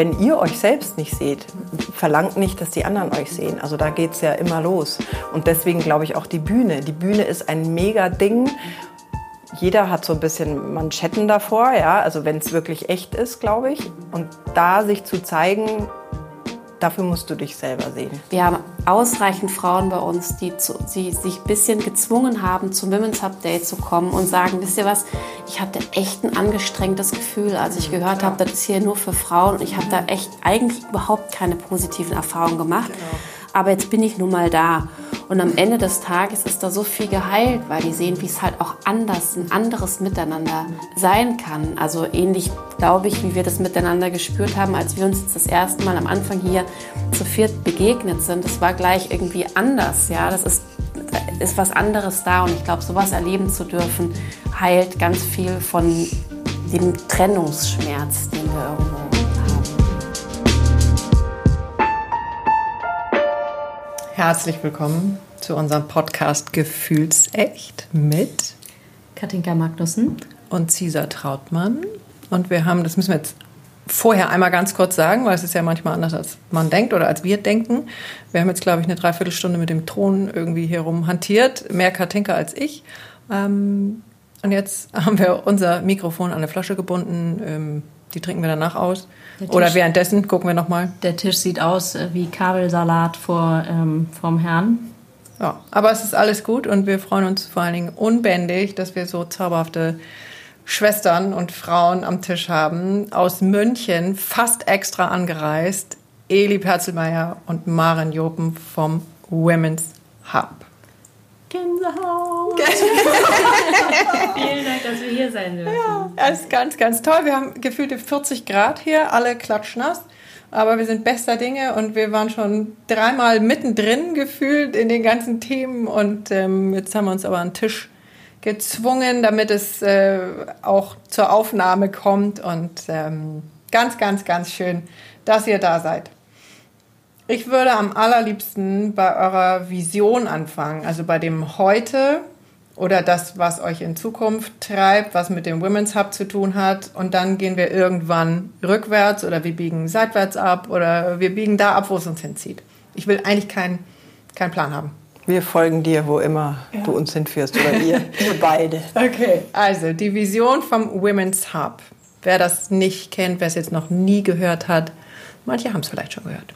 wenn ihr euch selbst nicht seht, verlangt nicht, dass die anderen euch sehen. Also da geht es ja immer los. Und deswegen glaube ich auch die Bühne. Die Bühne ist ein mega Ding. Jeder hat so ein bisschen Manschetten davor, ja, also wenn es wirklich echt ist, glaube ich. Und da sich zu zeigen, Dafür musst du dich selber sehen. Wir haben ausreichend Frauen bei uns, die, zu, die sich ein bisschen gezwungen haben, zum Women's Hub Day zu kommen und sagen, wisst ihr was, ich hatte echt ein angestrengtes Gefühl, als ich gehört habe, das ist hier nur für Frauen. Und ich habe da echt eigentlich überhaupt keine positiven Erfahrungen gemacht. Genau aber jetzt bin ich nun mal da. Und am Ende des Tages ist da so viel geheilt, weil die sehen, wie es halt auch anders, ein anderes Miteinander sein kann. Also ähnlich, glaube ich, wie wir das miteinander gespürt haben, als wir uns jetzt das erste Mal am Anfang hier zu viert begegnet sind. Das war gleich irgendwie anders, ja. Das ist, ist was anderes da und ich glaube, sowas erleben zu dürfen, heilt ganz viel von dem Trennungsschmerz, den wir irgendwo Herzlich willkommen zu unserem Podcast Gefühlsecht mit Katinka Magnussen und Cesar Trautmann. Und wir haben, das müssen wir jetzt vorher einmal ganz kurz sagen, weil es ist ja manchmal anders, als man denkt oder als wir denken. Wir haben jetzt, glaube ich, eine Dreiviertelstunde mit dem Ton irgendwie hier rum hantiert. Mehr Katinka als ich. Ähm, und jetzt haben wir unser Mikrofon an eine Flasche gebunden. Ähm, die trinken wir danach aus. Oder währenddessen gucken wir nochmal. Der Tisch sieht aus äh, wie Kabelsalat vor, ähm, vom Herrn. Ja, aber es ist alles gut und wir freuen uns vor allen Dingen unbändig, dass wir so zauberhafte Schwestern und Frauen am Tisch haben. Aus München, fast extra angereist. Eli Perzelmeier und Maren Jopen vom Women's Hub. Gänsehaut. Vielen Dank, dass wir hier sein dürfen. Ja, das ist ganz, ganz toll. Wir haben gefühlte 40 Grad hier, alle klatschnass. Aber wir sind bester Dinge und wir waren schon dreimal mittendrin gefühlt in den ganzen Themen. Und ähm, jetzt haben wir uns aber an den Tisch gezwungen, damit es äh, auch zur Aufnahme kommt. Und ähm, ganz, ganz, ganz schön, dass ihr da seid. Ich würde am allerliebsten bei eurer Vision anfangen, also bei dem Heute oder das, was euch in Zukunft treibt, was mit dem Women's Hub zu tun hat. Und dann gehen wir irgendwann rückwärts oder wir biegen seitwärts ab oder wir biegen da ab, wo es uns hinzieht. Ich will eigentlich keinen kein Plan haben. Wir folgen dir, wo immer ja. du uns hinführst oder ihr, wir beide. Okay, also die Vision vom Women's Hub. Wer das nicht kennt, wer es jetzt noch nie gehört hat, manche haben es vielleicht schon gehört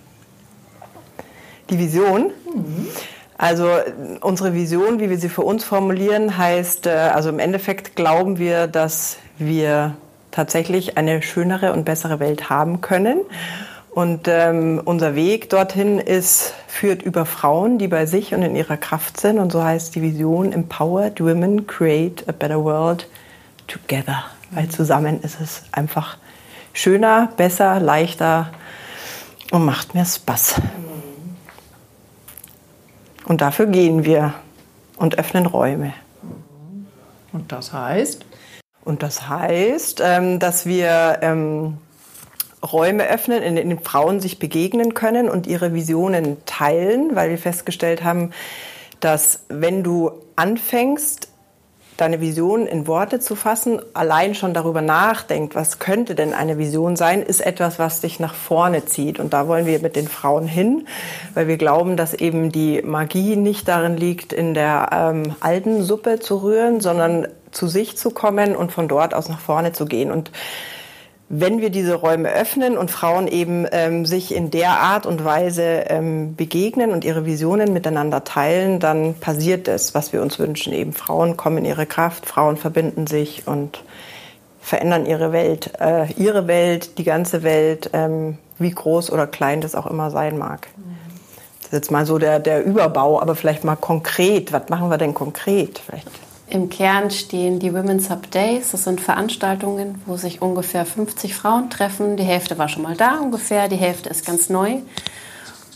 die Vision. Mhm. Also unsere Vision, wie wir sie für uns formulieren, heißt, äh, also im Endeffekt glauben wir, dass wir tatsächlich eine schönere und bessere Welt haben können. Und ähm, unser Weg dorthin ist, führt über Frauen, die bei sich und in ihrer Kraft sind. Und so heißt die Vision Empowered Women Create a Better World Together. Weil zusammen ist es einfach schöner, besser, leichter und macht mehr Spaß. Und dafür gehen wir und öffnen Räume. Und das heißt? Und das heißt, ähm, dass wir ähm, Räume öffnen, in denen Frauen sich begegnen können und ihre Visionen teilen, weil wir festgestellt haben, dass wenn du anfängst, deine Vision in Worte zu fassen, allein schon darüber nachdenkt, was könnte denn eine Vision sein, ist etwas, was dich nach vorne zieht. Und da wollen wir mit den Frauen hin, weil wir glauben, dass eben die Magie nicht darin liegt, in der ähm, alten Suppe zu rühren, sondern zu sich zu kommen und von dort aus nach vorne zu gehen. Und wenn wir diese Räume öffnen und Frauen eben ähm, sich in der Art und Weise ähm, begegnen und ihre Visionen miteinander teilen, dann passiert es, was wir uns wünschen. Eben Frauen kommen in ihre Kraft, Frauen verbinden sich und verändern ihre Welt, äh, ihre Welt, die ganze Welt, ähm, wie groß oder klein das auch immer sein mag. Das ist jetzt mal so der, der Überbau, aber vielleicht mal konkret. Was machen wir denn konkret? Vielleicht im Kern stehen die Women's Hub Days. Das sind Veranstaltungen, wo sich ungefähr 50 Frauen treffen. Die Hälfte war schon mal da ungefähr, die Hälfte ist ganz neu.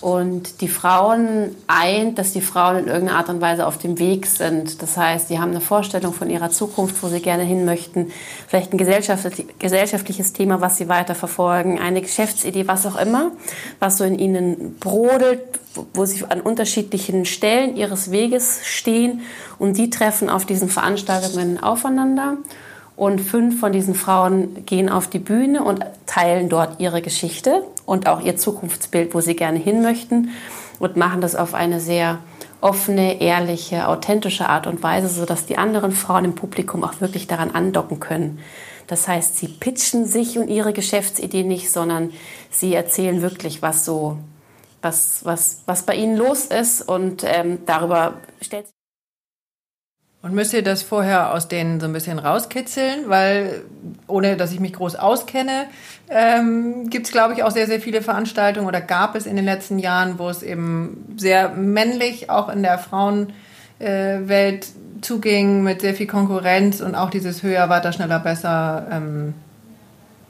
Und die Frauen eint, dass die Frauen in irgendeiner Art und Weise auf dem Weg sind. Das heißt, sie haben eine Vorstellung von ihrer Zukunft, wo sie gerne hin möchten. Vielleicht ein gesellschaftliches Thema, was sie weiterverfolgen, eine Geschäftsidee, was auch immer, was so in ihnen brodelt, wo sie an unterschiedlichen Stellen ihres Weges stehen. Und die treffen auf diesen Veranstaltungen aufeinander Und fünf von diesen Frauen gehen auf die Bühne und teilen dort ihre Geschichte und auch ihr Zukunftsbild, wo sie gerne hin möchten und machen das auf eine sehr offene, ehrliche, authentische Art und Weise, sodass die anderen Frauen im Publikum auch wirklich daran andocken können. Das heißt, sie pitchen sich und ihre Geschäftsidee nicht, sondern sie erzählen wirklich, was so, was, was, was bei ihnen los ist und ähm, darüber stellt und müsst ihr das vorher aus denen so ein bisschen rauskitzeln? Weil, ohne dass ich mich groß auskenne, ähm, gibt es, glaube ich, auch sehr, sehr viele Veranstaltungen oder gab es in den letzten Jahren, wo es eben sehr männlich auch in der Frauenwelt äh, zuging, mit sehr viel Konkurrenz und auch dieses höher, weiter, schneller, besser. Ähm,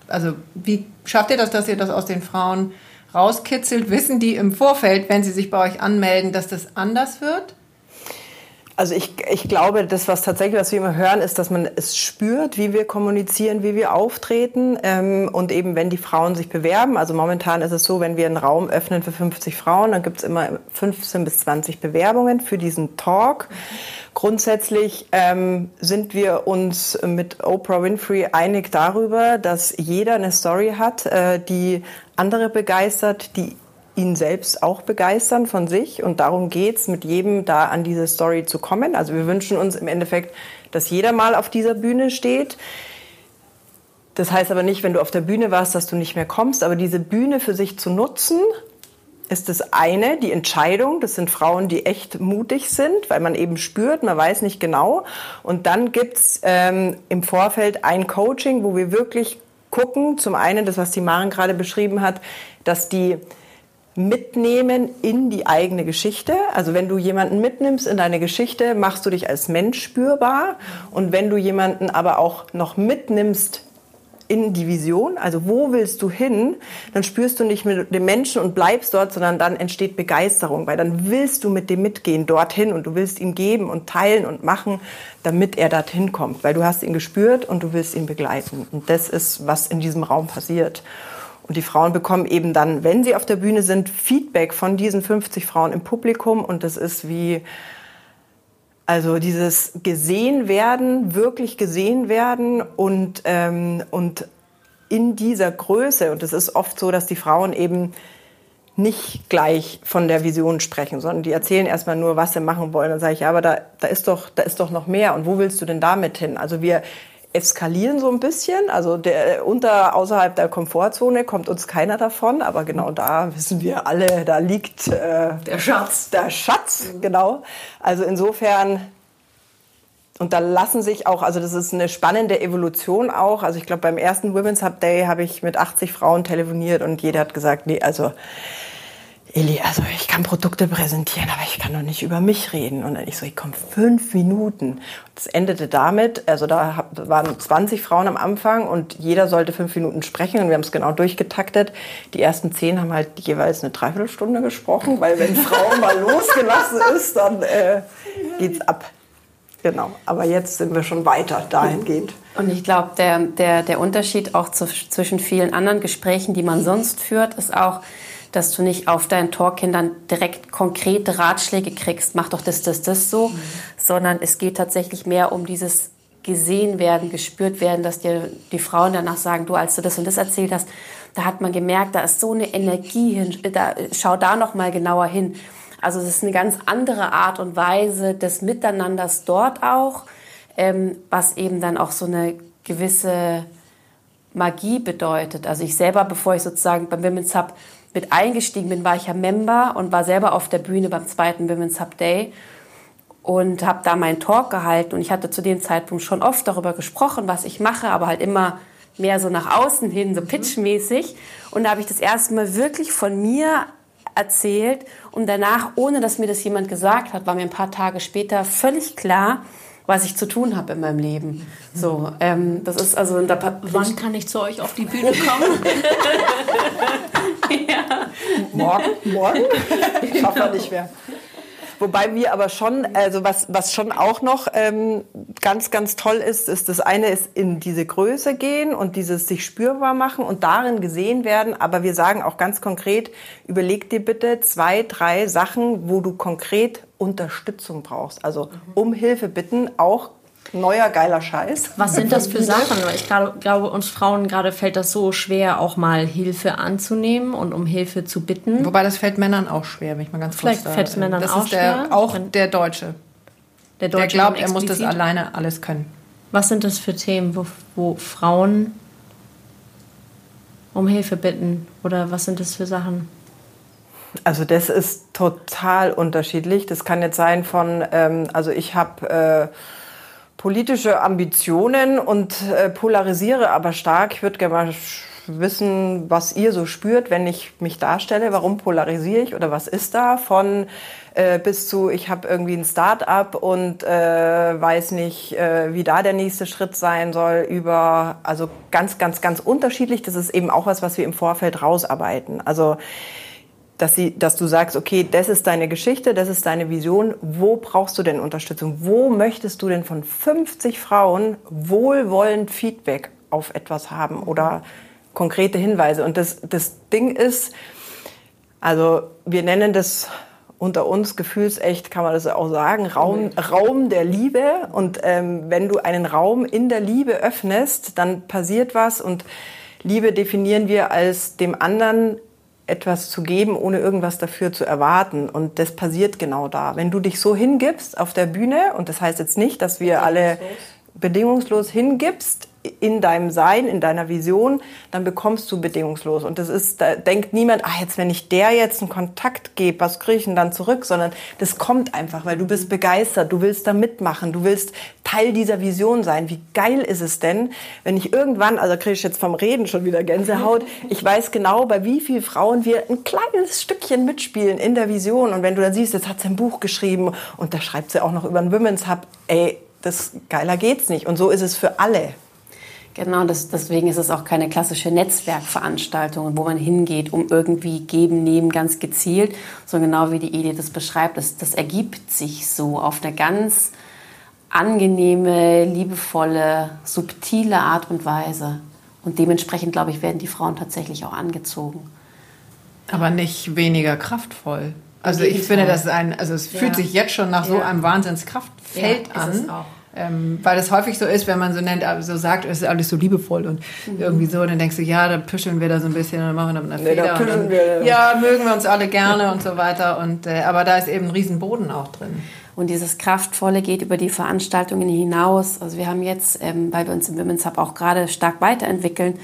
also, wie schafft ihr das, dass ihr das aus den Frauen rauskitzelt? Wissen die im Vorfeld, wenn sie sich bei euch anmelden, dass das anders wird? Also ich, ich glaube, das, was tatsächlich, was wir immer hören, ist, dass man es spürt, wie wir kommunizieren, wie wir auftreten. Ähm, und eben, wenn die Frauen sich bewerben, also momentan ist es so, wenn wir einen Raum öffnen für 50 Frauen, dann gibt es immer 15 bis 20 Bewerbungen für diesen Talk. Grundsätzlich ähm, sind wir uns mit Oprah Winfrey einig darüber, dass jeder eine Story hat, äh, die andere begeistert, die ihn selbst auch begeistern von sich. Und darum geht's, mit jedem da an diese Story zu kommen. Also wir wünschen uns im Endeffekt, dass jeder mal auf dieser Bühne steht. Das heißt aber nicht, wenn du auf der Bühne warst, dass du nicht mehr kommst. Aber diese Bühne für sich zu nutzen, ist das eine, die Entscheidung. Das sind Frauen, die echt mutig sind, weil man eben spürt, man weiß nicht genau. Und dann gibt's ähm, im Vorfeld ein Coaching, wo wir wirklich gucken, zum einen das, was die Maren gerade beschrieben hat, dass die mitnehmen in die eigene Geschichte. Also wenn du jemanden mitnimmst in deine Geschichte, machst du dich als Mensch spürbar. Und wenn du jemanden aber auch noch mitnimmst in die Vision, also wo willst du hin, dann spürst du nicht mit dem Menschen und bleibst dort, sondern dann entsteht Begeisterung, weil dann willst du mit dem mitgehen dorthin und du willst ihm geben und teilen und machen, damit er dorthin kommt, weil du hast ihn gespürt und du willst ihn begleiten. Und das ist, was in diesem Raum passiert. Und die Frauen bekommen eben dann, wenn sie auf der Bühne sind, Feedback von diesen 50 Frauen im Publikum. Und das ist wie, also dieses gesehen werden, wirklich gesehen werden und, ähm, und in dieser Größe. Und es ist oft so, dass die Frauen eben nicht gleich von der Vision sprechen, sondern die erzählen erstmal nur, was sie machen wollen. Dann sage ich, ja, aber da, da, ist doch, da ist doch noch mehr. Und wo willst du denn damit hin? Also wir eskalieren so ein bisschen. Also der, unter, außerhalb der Komfortzone kommt uns keiner davon, aber genau da wissen wir alle, da liegt äh, der Schatz. Der Schatz, genau. Also insofern und da lassen sich auch, also das ist eine spannende Evolution auch. Also ich glaube, beim ersten Women's Hub Day habe ich mit 80 Frauen telefoniert und jeder hat gesagt, nee, also Eli, also ich kann Produkte präsentieren, aber ich kann doch nicht über mich reden. Und dann ich so, ich komme fünf Minuten. Das endete damit, also da waren 20 Frauen am Anfang und jeder sollte fünf Minuten sprechen und wir haben es genau durchgetaktet. Die ersten zehn haben halt jeweils eine Dreiviertelstunde gesprochen, weil wenn Frau mal losgelassen ist, dann äh, geht's ab. Genau, aber jetzt sind wir schon weiter dahingehend. Und ich glaube, der, der, der Unterschied auch zu, zwischen vielen anderen Gesprächen, die man sonst führt, ist auch, dass du nicht auf deinen Talkkindern direkt konkrete Ratschläge kriegst, mach doch das, das, das so, mhm. sondern es geht tatsächlich mehr um dieses gesehen werden, gespürt werden, dass dir die Frauen danach sagen, du, als du das und das erzählt hast, da hat man gemerkt, da ist so eine Energie hin, da, schau da noch mal genauer hin. Also es ist eine ganz andere Art und Weise des Miteinanders dort auch, ähm, was eben dann auch so eine gewisse Magie bedeutet. Also ich selber, bevor ich sozusagen beim Women's Hub mit eingestiegen bin, war ich ja Member und war selber auf der Bühne beim zweiten Women's Hub Day und habe da meinen Talk gehalten. Und ich hatte zu dem Zeitpunkt schon oft darüber gesprochen, was ich mache, aber halt immer mehr so nach außen hin, so pitchmäßig. Und da habe ich das erste Mal wirklich von mir erzählt und danach, ohne dass mir das jemand gesagt hat, war mir ein paar Tage später völlig klar, was ich zu tun habe in meinem Leben. So, ähm, das ist also. Da Wann kann ich zu euch auf die Bühne kommen? ja. Morgen, morgen? Ich schaffe nicht mehr. Wobei wir aber schon, also was, was schon auch noch ähm, ganz, ganz toll ist, ist das eine ist in diese Größe gehen und dieses sich spürbar machen und darin gesehen werden. Aber wir sagen auch ganz konkret, überleg dir bitte zwei, drei Sachen, wo du konkret Unterstützung brauchst. Also um Hilfe bitten, auch Neuer geiler Scheiß. Was sind das für Sachen? Ich glaube, uns Frauen gerade fällt das so schwer, auch mal Hilfe anzunehmen und um Hilfe zu bitten. Wobei das fällt Männern auch schwer, wenn ich mal ganz Vielleicht kurz fällt es Männern das auch ist der, schwer. Auch der Deutsche. Der, Der Deutsche glaubt, dann er muss das alleine alles können. Was sind das für Themen, wo, wo Frauen um Hilfe bitten? Oder was sind das für Sachen? Also das ist total unterschiedlich. Das kann jetzt sein von, ähm, also ich habe äh, politische Ambitionen und äh, polarisiere aber stark. Ich würde gerne mal wissen, was ihr so spürt, wenn ich mich darstelle. Warum polarisiere ich oder was ist da? Von äh, bis zu, ich habe irgendwie ein Start-up und äh, weiß nicht, äh, wie da der nächste Schritt sein soll, über, also ganz, ganz, ganz unterschiedlich. Das ist eben auch was, was wir im Vorfeld rausarbeiten. Also dass, sie, dass du sagst, okay, das ist deine Geschichte, das ist deine Vision, wo brauchst du denn Unterstützung? Wo möchtest du denn von 50 Frauen wohlwollend Feedback auf etwas haben oder konkrete Hinweise? Und das, das Ding ist, also wir nennen das unter uns gefühlsecht, kann man das auch sagen, Raum, Raum der Liebe. Und ähm, wenn du einen Raum in der Liebe öffnest, dann passiert was. Und Liebe definieren wir als dem anderen etwas zu geben, ohne irgendwas dafür zu erwarten. Und das passiert genau da. Wenn du dich so hingibst auf der Bühne, und das heißt jetzt nicht, dass wir alle bedingungslos hingibst in deinem Sein, in deiner Vision, dann bekommst du bedingungslos. Und das ist, da denkt niemand, ah, jetzt, wenn ich der jetzt einen Kontakt gebe, was kriege ich denn dann zurück? Sondern das kommt einfach, weil du bist begeistert, du willst da mitmachen, du willst Teil dieser Vision sein. Wie geil ist es denn, wenn ich irgendwann, also kriege ich jetzt vom Reden schon wieder Gänsehaut, ich weiß genau, bei wie vielen Frauen wir ein kleines Stückchen mitspielen in der Vision. Und wenn du dann siehst, jetzt hat sie ein Buch geschrieben und da schreibt sie auch noch über einen Women's Hub, ey, das geiler geht's nicht. Und so ist es für alle. Genau, das, deswegen ist es auch keine klassische Netzwerkveranstaltung, wo man hingeht, um irgendwie geben, nehmen, ganz gezielt, sondern genau wie die Edith das beschreibt, das, das ergibt sich so auf eine ganz angenehme, liebevolle, subtile Art und Weise. Und dementsprechend, glaube ich, werden die Frauen tatsächlich auch angezogen. Aber nicht weniger kraftvoll. Also ich finde, das ist ein, also es fühlt Ja. sich jetzt schon nach so einem Wahnsinnskraftfeld Ja, ist es an. auch. Ähm, weil das häufig so ist, wenn man so nennt, also so sagt, es ist alles so liebevoll und irgendwie so, dann denkst du, ja, da püscheln wir da so ein bisschen und machen da eine Nee, da Feder. und püscheln dann, wir. Ja, mögen wir uns alle gerne und so weiter. Und, äh, aber da ist eben ein Riesenboden auch drin. Und dieses Kraftvolle geht über die Veranstaltungen hinaus. Also wir haben jetzt, ähm, weil wir uns im Women's Hub auch gerade stark weiterentwickeln,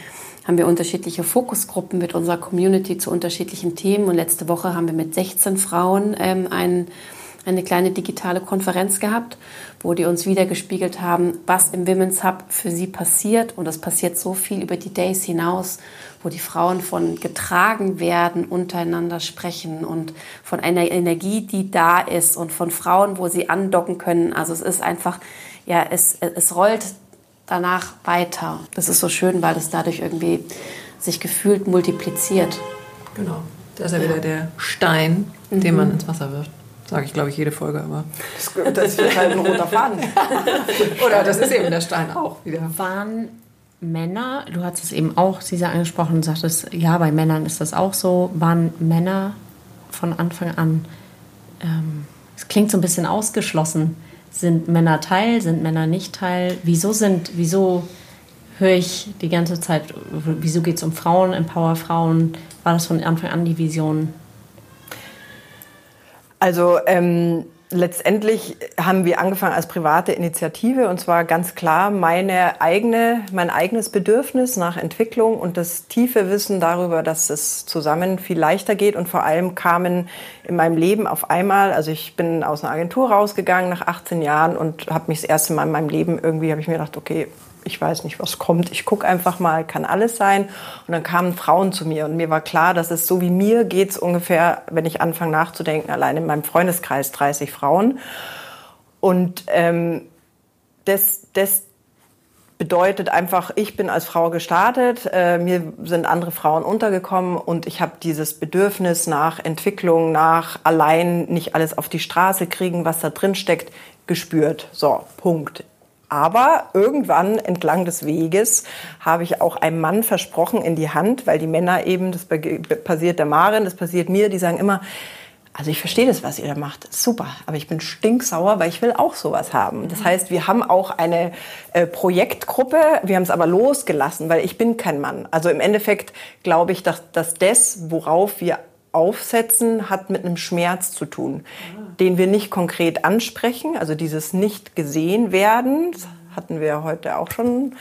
haben wir unterschiedliche Fokusgruppen mit unserer Community zu unterschiedlichen Themen. Und letzte Woche haben wir mit 16 Frauen ähm, ein, eine kleine digitale Konferenz gehabt, wo die uns wiedergespiegelt haben, was im Women's Hub für sie passiert. Und es passiert so viel über die Days hinaus, wo die Frauen von getragen werden, untereinander sprechen und von einer Energie, die da ist und von Frauen, wo sie andocken können. Also es ist einfach, ja, es, es rollt danach weiter. Das ist so schön, weil es dadurch irgendwie sich gefühlt multipliziert. Genau. Da ist ja wieder der Stein, den man ins Wasser wirft. Sage ich, glaube ich, jede Folge, aber. Das, das ist halt ein roter Faden. Oder das ist eben der Stein auch wieder. Waren Männer, du hast es eben auch, Sisa, angesprochen und sagtest, ja, bei Männern ist das auch so, waren Männer von Anfang an, ähm, es klingt so ein bisschen ausgeschlossen. Sind Männer Teil, sind Männer nicht Teil? Wieso sind, wieso höre ich die ganze Zeit, wieso geht es um Frauen, Empower Frauen? War das von Anfang an die Vision? Also ähm, letztendlich haben wir angefangen als private Initiative und zwar ganz klar meine eigene, mein eigenes Bedürfnis nach Entwicklung und das tiefe Wissen darüber, dass es zusammen viel leichter geht und vor allem kamen in meinem Leben auf einmal, also ich bin aus einer Agentur rausgegangen nach 18 Jahren und habe mich das erste Mal in meinem Leben irgendwie, habe ich mir gedacht, okay, ich weiß nicht, was kommt. Ich gucke einfach mal, kann alles sein. Und dann kamen Frauen zu mir und mir war klar, dass es so wie mir geht's ungefähr, wenn ich anfange nachzudenken, allein in meinem Freundeskreis 30 Frauen. Und ähm, das, das bedeutet einfach, ich bin als Frau gestartet, äh, mir sind andere Frauen untergekommen und ich habe dieses Bedürfnis nach Entwicklung, nach allein nicht alles auf die Straße kriegen, was da drin steckt, gespürt. So, Punkt. Aber irgendwann entlang des Weges habe ich auch einem Mann versprochen in die Hand, weil die Männer eben, das passiert der Marin, das passiert mir, die sagen immer, also ich verstehe das, was ihr da macht, super, aber ich bin stinksauer, weil ich will auch sowas haben. Das heißt, wir haben auch eine äh, Projektgruppe, wir haben es aber losgelassen, weil ich bin kein Mann. Also im Endeffekt glaube ich, dass, dass das, worauf wir aufsetzen, hat mit einem Schmerz zu tun, den wir nicht konkret ansprechen, also dieses nicht gesehen werden, das hatten wir heute auch schon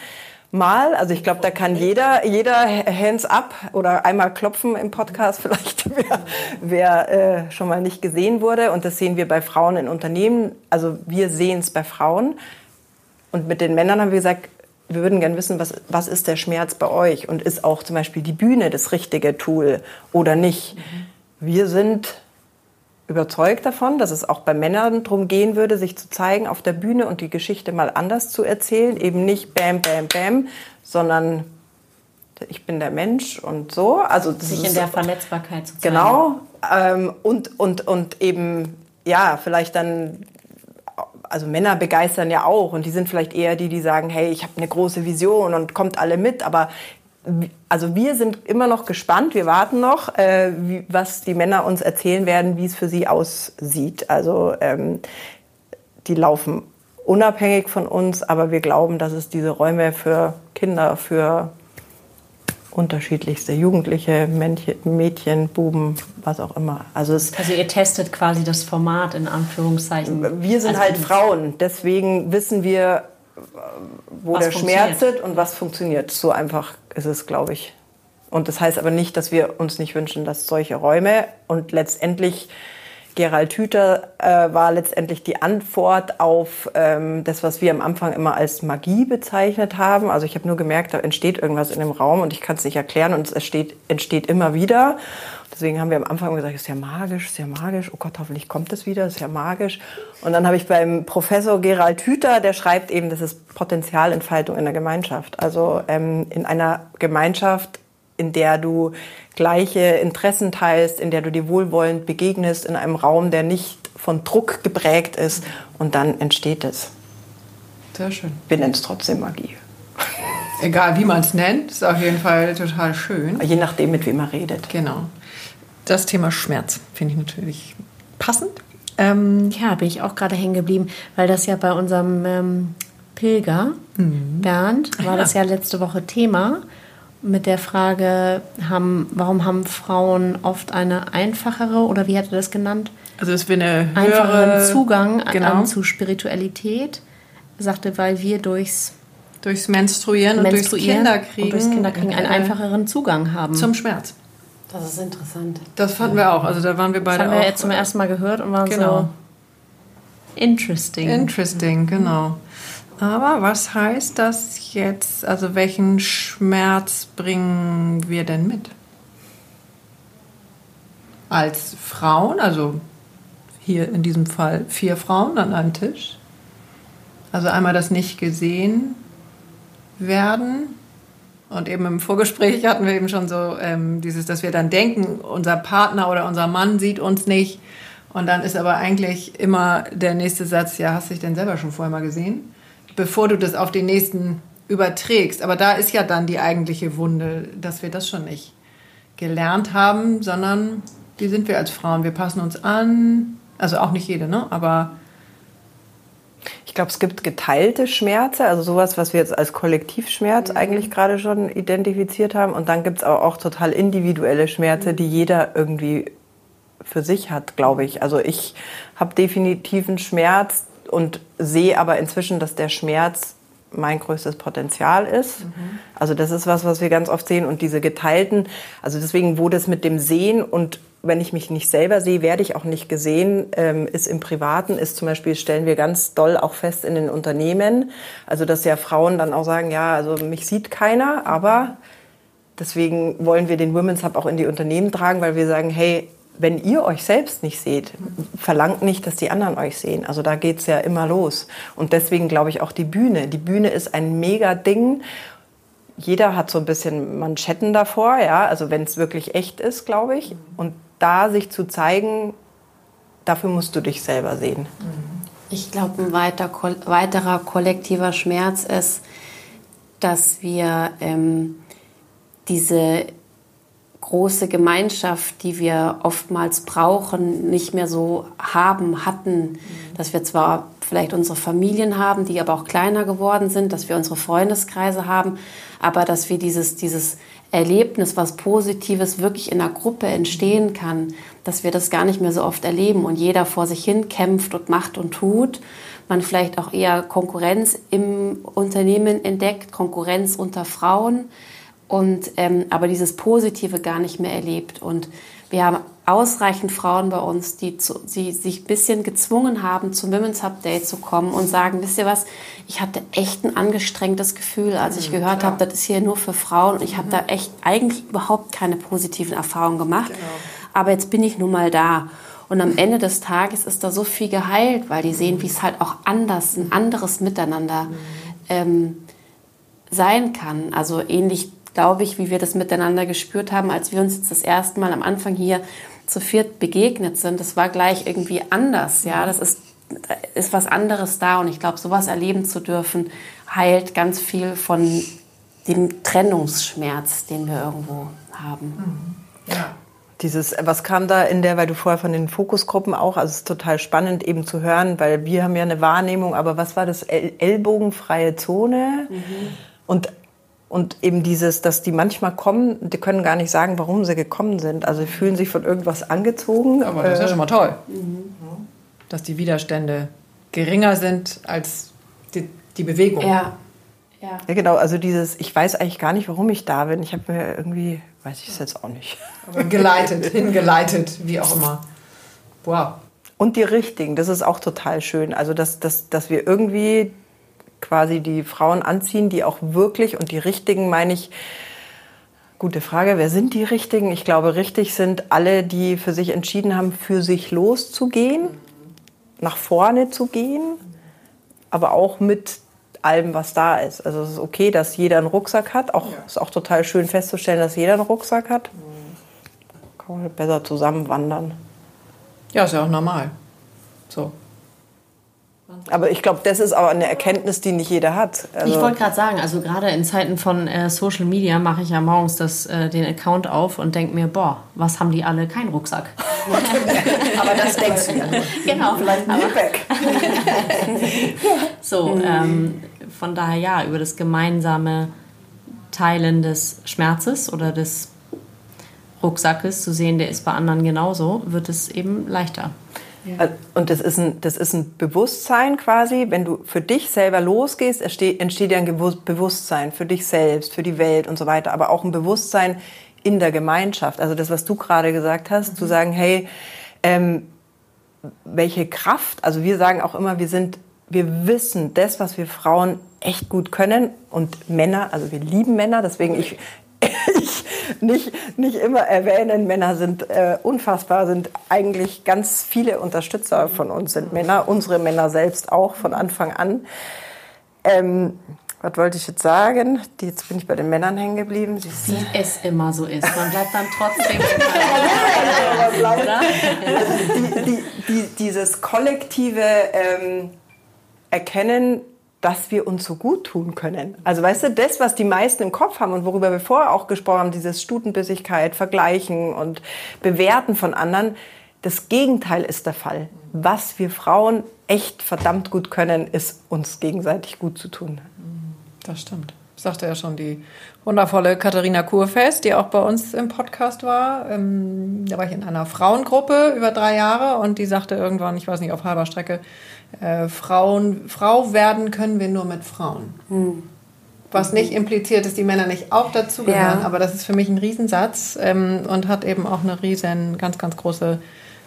mal. Also ich glaube, da kann jeder, jeder Hands up oder einmal klopfen im Podcast vielleicht, wer, wer äh, schon mal nicht gesehen wurde. Und das sehen wir bei Frauen in Unternehmen. Also wir sehen es bei Frauen. Und mit den Männern haben wir gesagt, wir würden gerne wissen, was, was ist der Schmerz bei euch? Und ist auch zum Beispiel die Bühne das richtige Tool oder nicht? Mhm. Wir sind überzeugt davon, dass es auch bei Männern darum gehen würde, sich zu zeigen auf der Bühne und die Geschichte mal anders zu erzählen. Eben nicht Bam, Bam, Bam, sondern ich bin der Mensch und so. Also sich in der Verletzbarkeit zu zeigen. Genau. Ähm, und, und, und eben, ja, vielleicht dann also Männer begeistern ja auch und die sind vielleicht eher die, die sagen, hey, ich habe eine große Vision und kommt alle mit, aber also wir sind immer noch gespannt, wir warten noch, äh, wie, was die Männer uns erzählen werden, wie es für sie aussieht. Also ähm, die laufen unabhängig von uns, aber wir glauben, dass es diese Räume für Kinder, für unterschiedlichste Jugendliche, Männchen, Mädchen, Buben, was auch immer. Also, es, also ihr testet quasi das Format in Anführungszeichen. Wir sind also halt Frauen, deswegen wissen wir, wo was der Schmerz ist und was funktioniert. So einfach ist es, glaube ich. Und das heißt aber nicht, dass wir uns nicht wünschen, dass solche Räume und letztendlich Gerald Hüther äh, war letztendlich die Antwort auf ähm, das, was wir am Anfang immer als Magie bezeichnet haben. Also ich habe nur gemerkt, da entsteht irgendwas in dem Raum und ich kann es nicht erklären und es entsteht, entsteht immer wieder. Deswegen haben wir am Anfang gesagt, ist ja magisch, ist ja magisch. Oh Gott, hoffentlich kommt es wieder, ist ja magisch. Und dann habe ich beim Professor Gerald Hüther, der schreibt eben, das ist Potenzialentfaltung in der Gemeinschaft. Also ähm, in einer Gemeinschaft, in der du gleiche Interessen teilst, in der du dir wohlwollend begegnest, in einem Raum, der nicht von Druck geprägt ist. Und dann entsteht es. Sehr schön. Wir nennen es trotzdem Magie. Egal wie man es nennt, ist auf jeden Fall total schön. Je nachdem, mit wem man redet. Genau das Thema Schmerz finde ich natürlich passend. Ähm, ja, bin ich auch gerade hängen geblieben, weil das ja bei unserem ähm, Pilger mhm. Bernd war ja. das ja letzte Woche Thema mit der Frage, haben, warum haben Frauen oft eine einfachere oder wie hat er das genannt? Also es wäre eine einfacheren Zugang genau. an, zu Spiritualität. Er sagte, weil wir durchs durchs Menstruieren, Menstruieren und durchs Kinderkriegen, und durchs Kinderkriegen einen einfacheren Zugang haben zum Schmerz. Das ist interessant. Das fanden wir auch. Also da waren wir beide das haben wir auch. jetzt zum ersten Mal gehört und waren genau. so interesting. Interesting, genau. Aber was heißt das jetzt? Also welchen Schmerz bringen wir denn mit? Als Frauen, also hier in diesem Fall vier Frauen an einem Tisch. Also einmal das nicht gesehen werden, und eben im Vorgespräch hatten wir eben schon so ähm, dieses, dass wir dann denken, unser Partner oder unser Mann sieht uns nicht. Und dann ist aber eigentlich immer der nächste Satz, ja, hast du dich denn selber schon vorher mal gesehen? Bevor du das auf den nächsten überträgst. Aber da ist ja dann die eigentliche Wunde, dass wir das schon nicht gelernt haben, sondern wie sind wir als Frauen? Wir passen uns an. Also auch nicht jede, ne? Aber ich glaube, es gibt geteilte Schmerze, also sowas, was wir jetzt als Kollektivschmerz mhm. eigentlich gerade schon identifiziert haben. Und dann gibt es auch, auch total individuelle Schmerze, die jeder irgendwie für sich hat, glaube ich. Also ich habe definitiv einen Schmerz und sehe aber inzwischen, dass der Schmerz mein größtes Potenzial ist. Mhm. Also das ist was, was wir ganz oft sehen. Und diese geteilten, also deswegen, wo das mit dem Sehen und wenn ich mich nicht selber sehe, werde ich auch nicht gesehen, ähm, ist im Privaten, ist zum Beispiel, stellen wir ganz doll auch fest in den Unternehmen. Also, dass ja Frauen dann auch sagen, ja, also mich sieht keiner, aber deswegen wollen wir den Women's Hub auch in die Unternehmen tragen, weil wir sagen, hey, wenn ihr euch selbst nicht seht, verlangt nicht, dass die anderen euch sehen. Also da geht's ja immer los. Und deswegen glaube ich auch die Bühne. Die Bühne ist ein mega Ding jeder hat so ein bisschen Manschetten davor, ja, also wenn es wirklich echt ist, glaube ich. Und da sich zu zeigen, dafür musst du dich selber sehen. Ich glaube, ein weiter, weiterer kollektiver Schmerz ist, dass wir ähm, diese große Gemeinschaft, die wir oftmals brauchen, nicht mehr so haben, hatten. Dass wir zwar vielleicht unsere Familien haben, die aber auch kleiner geworden sind, dass wir unsere Freundeskreise haben, aber dass wir dieses, dieses Erlebnis, was Positives wirklich in einer Gruppe entstehen kann, dass wir das gar nicht mehr so oft erleben und jeder vor sich hin kämpft und macht und tut. Man vielleicht auch eher Konkurrenz im Unternehmen entdeckt, Konkurrenz unter Frauen und ähm, aber dieses Positive gar nicht mehr erlebt. Und wir haben ausreichend Frauen bei uns, die, zu, die sich ein bisschen gezwungen haben, zum Women's Hub Day zu kommen und sagen, wisst ihr was, ich hatte echt ein angestrengtes Gefühl, als ich mhm, gehört habe, das ist hier nur für Frauen und ich habe da mhm. echt eigentlich überhaupt keine positiven Erfahrungen gemacht. Genau. Aber jetzt bin ich nun mal da. Und am Ende des Tages ist da so viel geheilt, weil die sehen, wie es halt auch anders, ein anderes Miteinander mhm. ähm, sein kann. Also ähnlich glaube ich, wie wir das miteinander gespürt haben, als wir uns jetzt das erste Mal am Anfang hier zu viert begegnet sind. Das war gleich irgendwie anders. Ja, das ist, ist was anderes da. Und ich glaube, sowas erleben zu dürfen, heilt ganz viel von dem Trennungsschmerz, den wir irgendwo haben. Mhm. Ja. Dieses, was kam da in der, weil du vorher von den Fokusgruppen auch, also es ist total spannend eben zu hören, weil wir haben ja eine Wahrnehmung, aber was war das? Ellbogenfreie Zone? Mhm. Und und eben dieses, dass die manchmal kommen, die können gar nicht sagen, warum sie gekommen sind. Also sie fühlen sich von irgendwas angezogen. Aber das ist ja schon mal toll. Mhm. Dass die Widerstände geringer sind als die, die Bewegung. Ja. ja. Ja, genau. Also dieses, ich weiß eigentlich gar nicht, warum ich da bin. Ich habe mir irgendwie, weiß ich es jetzt auch nicht. Aber geleitet, hingeleitet, wie auch immer. Wow. Und die richtigen, das ist auch total schön. Also, dass, dass, dass wir irgendwie quasi die Frauen anziehen, die auch wirklich, und die richtigen meine ich, gute Frage, wer sind die richtigen? Ich glaube, richtig sind alle, die für sich entschieden haben, für sich loszugehen, nach vorne zu gehen, aber auch mit allem, was da ist. Also es ist okay, dass jeder einen Rucksack hat. Auch ja. ist auch total schön festzustellen, dass jeder einen Rucksack hat. Kann man besser zusammen wandern. Ja, ist ja auch normal. So. Aber ich glaube, das ist aber eine Erkenntnis, die nicht jeder hat. Also ich wollte gerade sagen, also gerade in Zeiten von äh, Social Media mache ich ja morgens das, äh, den Account auf und denke mir, boah, was haben die alle? Kein Rucksack. aber das denkst du ja. Genau. Vielleicht ein so, ähm, von daher ja, über das gemeinsame Teilen des Schmerzes oder des Rucksackes zu sehen, der ist bei anderen genauso, wird es eben leichter. Ja. Und das ist, ein, das ist ein Bewusstsein quasi, wenn du für dich selber losgehst, entsteht, entsteht ja ein Bewusstsein für dich selbst, für die Welt und so weiter, aber auch ein Bewusstsein in der Gemeinschaft. Also das, was du gerade gesagt hast, mhm. zu sagen, hey, ähm, welche Kraft, also wir sagen auch immer, wir sind, wir wissen das, was wir Frauen echt gut können und Männer, also wir lieben Männer, deswegen ich, ich nicht, nicht immer erwähnen. Männer sind äh, unfassbar, sind eigentlich ganz viele Unterstützer von uns sind Männer, unsere Männer selbst auch von Anfang an. Ähm, was wollte ich jetzt sagen? Jetzt bin ich bei den Männern hängen geblieben. Wie es immer so ist. Man bleibt dann trotzdem. Also die, die, die, dieses kollektive ähm, Erkennen, dass wir uns so gut tun können. Also weißt du, das, was die meisten im Kopf haben und worüber wir vorher auch gesprochen haben, dieses Stutenbissigkeit, Vergleichen und Bewerten von anderen, das Gegenteil ist der Fall. Was wir Frauen echt verdammt gut können, ist uns gegenseitig gut zu tun. Das stimmt. Das sagte ja schon die wundervolle Katharina Kurfest, die auch bei uns im Podcast war. Ähm, da war ich in einer Frauengruppe über drei Jahre und die sagte irgendwann, ich weiß nicht, auf halber Strecke, äh, Frauen, Frau werden können wir nur mit Frauen. Hm. Was nicht impliziert, dass die Männer nicht auch dazugehören, ja. aber das ist für mich ein Riesensatz ähm, und hat eben auch eine riesen, ganz, ganz große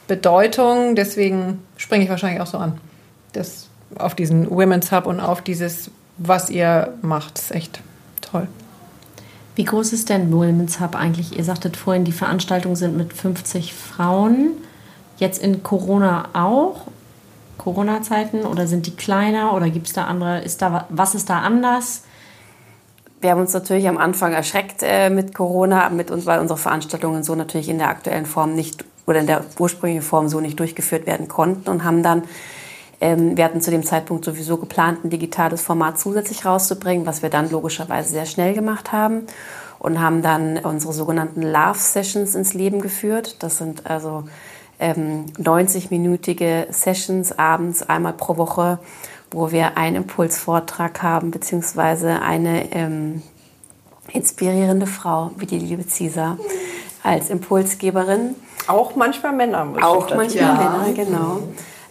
Bedeutung. Deswegen springe ich wahrscheinlich auch so an. Das, auf diesen Women's Hub und auf dieses, was ihr macht, ist echt toll. Wie groß ist denn Women's Hub eigentlich? Ihr sagtet vorhin, die Veranstaltungen sind mit 50 Frauen. Jetzt in Corona auch? Corona-Zeiten oder sind die kleiner oder gibt es da andere, ist da, was ist da anders? Wir haben uns natürlich am Anfang erschreckt äh, mit Corona, mit uns, weil unsere Veranstaltungen so natürlich in der aktuellen Form nicht oder in der ursprünglichen Form so nicht durchgeführt werden konnten und haben dann, ähm, wir hatten zu dem Zeitpunkt sowieso geplant, ein digitales Format zusätzlich rauszubringen, was wir dann logischerweise sehr schnell gemacht haben. und haben dann unsere sogenannten Love Sessions ins Leben geführt. Das sind also ähm, 90-minütige Sessions abends einmal pro Woche, wo wir einen Impulsvortrag haben, beziehungsweise eine ähm, inspirierende Frau wie die liebe Cisa als Impulsgeberin. Auch manchmal Männer. Muss Auch manchmal ja. Männer, genau.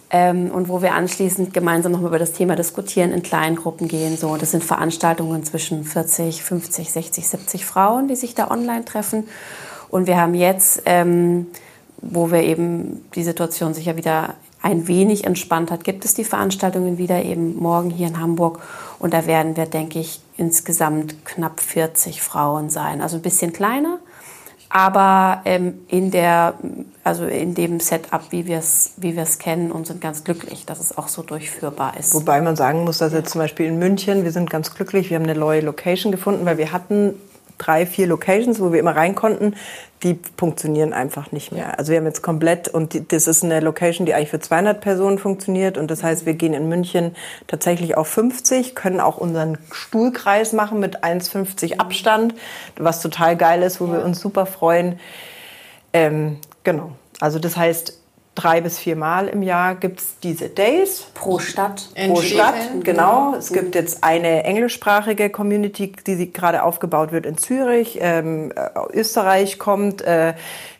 Ähm, und wo wir anschließend gemeinsam noch über das Thema diskutieren, in kleinen Gruppen gehen. So, das sind Veranstaltungen zwischen 40, 50, 60, 70 Frauen, die sich da online treffen. Und wir haben jetzt, ähm, wo wir eben die Situation sich ja wieder ein wenig entspannt hat, gibt es die Veranstaltungen wieder eben morgen hier in Hamburg. Und da werden wir, denke ich, insgesamt knapp 40 Frauen sein. Also ein bisschen kleiner, aber ähm, in der, also in dem Setup, wie wir es wie wir's kennen und sind ganz glücklich, dass es auch so durchführbar ist. Wobei man sagen muss, dass jetzt zum Beispiel in München, wir sind ganz glücklich, wir haben eine neue Location gefunden, weil wir hatten drei, vier Locations, wo wir immer rein konnten, die funktionieren einfach nicht mehr. Also wir haben jetzt komplett, und die, das ist eine Location, die eigentlich für 200 Personen funktioniert. Und das heißt, wir gehen in München tatsächlich auf 50, können auch unseren Stuhlkreis machen mit 1,50 Abstand, was total geil ist, wo ja. wir uns super freuen. Ähm, genau. Also das heißt, drei bis vier Mal im Jahr gibt es diese Days. Pro Stadt. Pro Stadt, genau. Es gibt jetzt eine englischsprachige Community, die gerade aufgebaut wird in Zürich. Ähm, äh, Österreich kommt. Äh,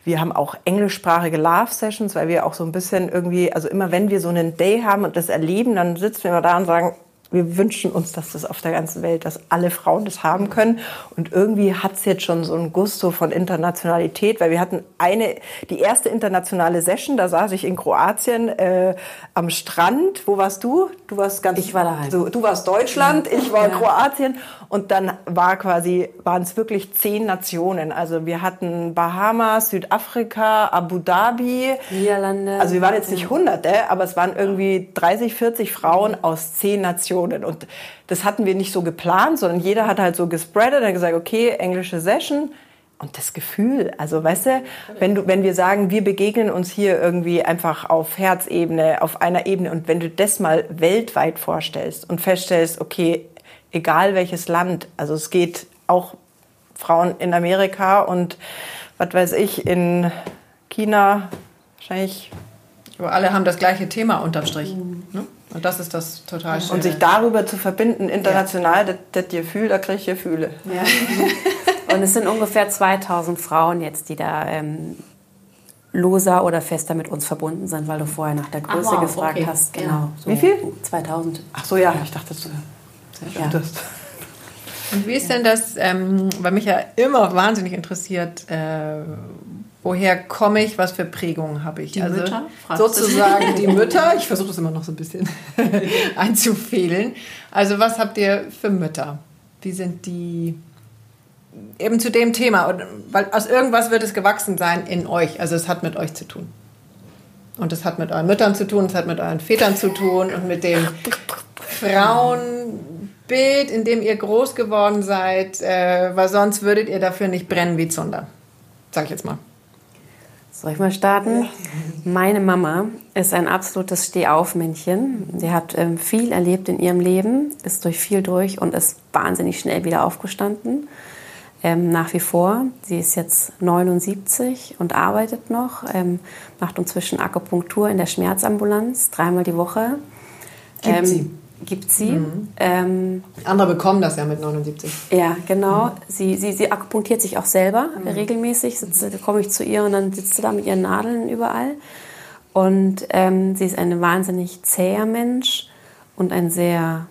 wir haben auch englischsprachige Love Sessions, weil wir auch so ein bisschen irgendwie, also immer wenn wir so einen Day haben und das erleben, dann sitzen wir immer da und sagen, wir wünschen uns, dass das auf der ganzen Welt, dass alle Frauen das haben können. Und irgendwie hat es jetzt schon so ein Gusto von Internationalität, weil wir hatten eine, die erste internationale Session, da saß ich in Kroatien äh, am Strand. Wo warst du? Du warst ganz. Ich war daheim. Du, du warst Deutschland, ich war ja. Kroatien. Und dann war quasi, waren es wirklich zehn Nationen. Also wir hatten Bahamas, Südafrika, Abu Dhabi. Niederlande. Also wir waren jetzt nicht Hunderte, aber es waren irgendwie 30, 40 Frauen aus zehn Nationen. Und das hatten wir nicht so geplant, sondern jeder hat halt so gespreadet und gesagt, okay, englische Session. Und das Gefühl, also weißt du, wenn du, wenn wir sagen, wir begegnen uns hier irgendwie einfach auf Herzebene, auf einer Ebene, und wenn du das mal weltweit vorstellst und feststellst, okay, egal welches Land. Also es geht auch Frauen in Amerika und was weiß ich, in China wahrscheinlich. Aber alle haben das gleiche Thema unterm Strich. Mhm. Ne? Und das ist das total schön. Und sich darüber zu verbinden, international, ja. das, Gefühl, da kriege ich Gefühle. Ja. und es sind ungefähr 2000 Frauen jetzt, die da ähm, loser oder fester mit uns verbunden sind, weil du vorher nach der Größe wow, gefragt okay. hast. Genau. So Wie viel? 2000. Ach so, ja, ich dachte, das ja. Und wie ist denn das, ähm, weil mich ja immer wahnsinnig interessiert, äh, woher komme ich, was für Prägungen habe ich? Die also Mütter? Sozusagen die Mütter. Ich versuche das immer noch so ein bisschen einzufehlen. Also was habt ihr für Mütter? Wie sind die eben zu dem Thema? Weil aus irgendwas wird es gewachsen sein in euch. Also es hat mit euch zu tun. Und es hat mit euren Müttern zu tun, es hat mit euren Vätern zu tun und mit dem Frauenbild, in dem ihr groß geworden seid, äh, weil sonst würdet ihr dafür nicht brennen wie Zunder. Sag ich jetzt mal. Soll ich mal starten? Meine Mama ist ein absolutes Stehaufmännchen. Sie hat ähm, viel erlebt in ihrem Leben, ist durch viel durch und ist wahnsinnig schnell wieder aufgestanden. Ähm, nach wie vor. Sie ist jetzt 79 und arbeitet noch, ähm, macht inzwischen Akupunktur in der Schmerzambulanz, dreimal die Woche. Gibt sie? gibt sie. Mhm. Ähm, Andere bekommen das ja mit 79. Ja, genau. Mhm. Sie, sie, sie akupunktiert sich auch selber mhm. regelmäßig. Sitze, da komme ich zu ihr und dann sitzt sie da mit ihren Nadeln überall. Und ähm, sie ist ein wahnsinnig zäher Mensch und ein sehr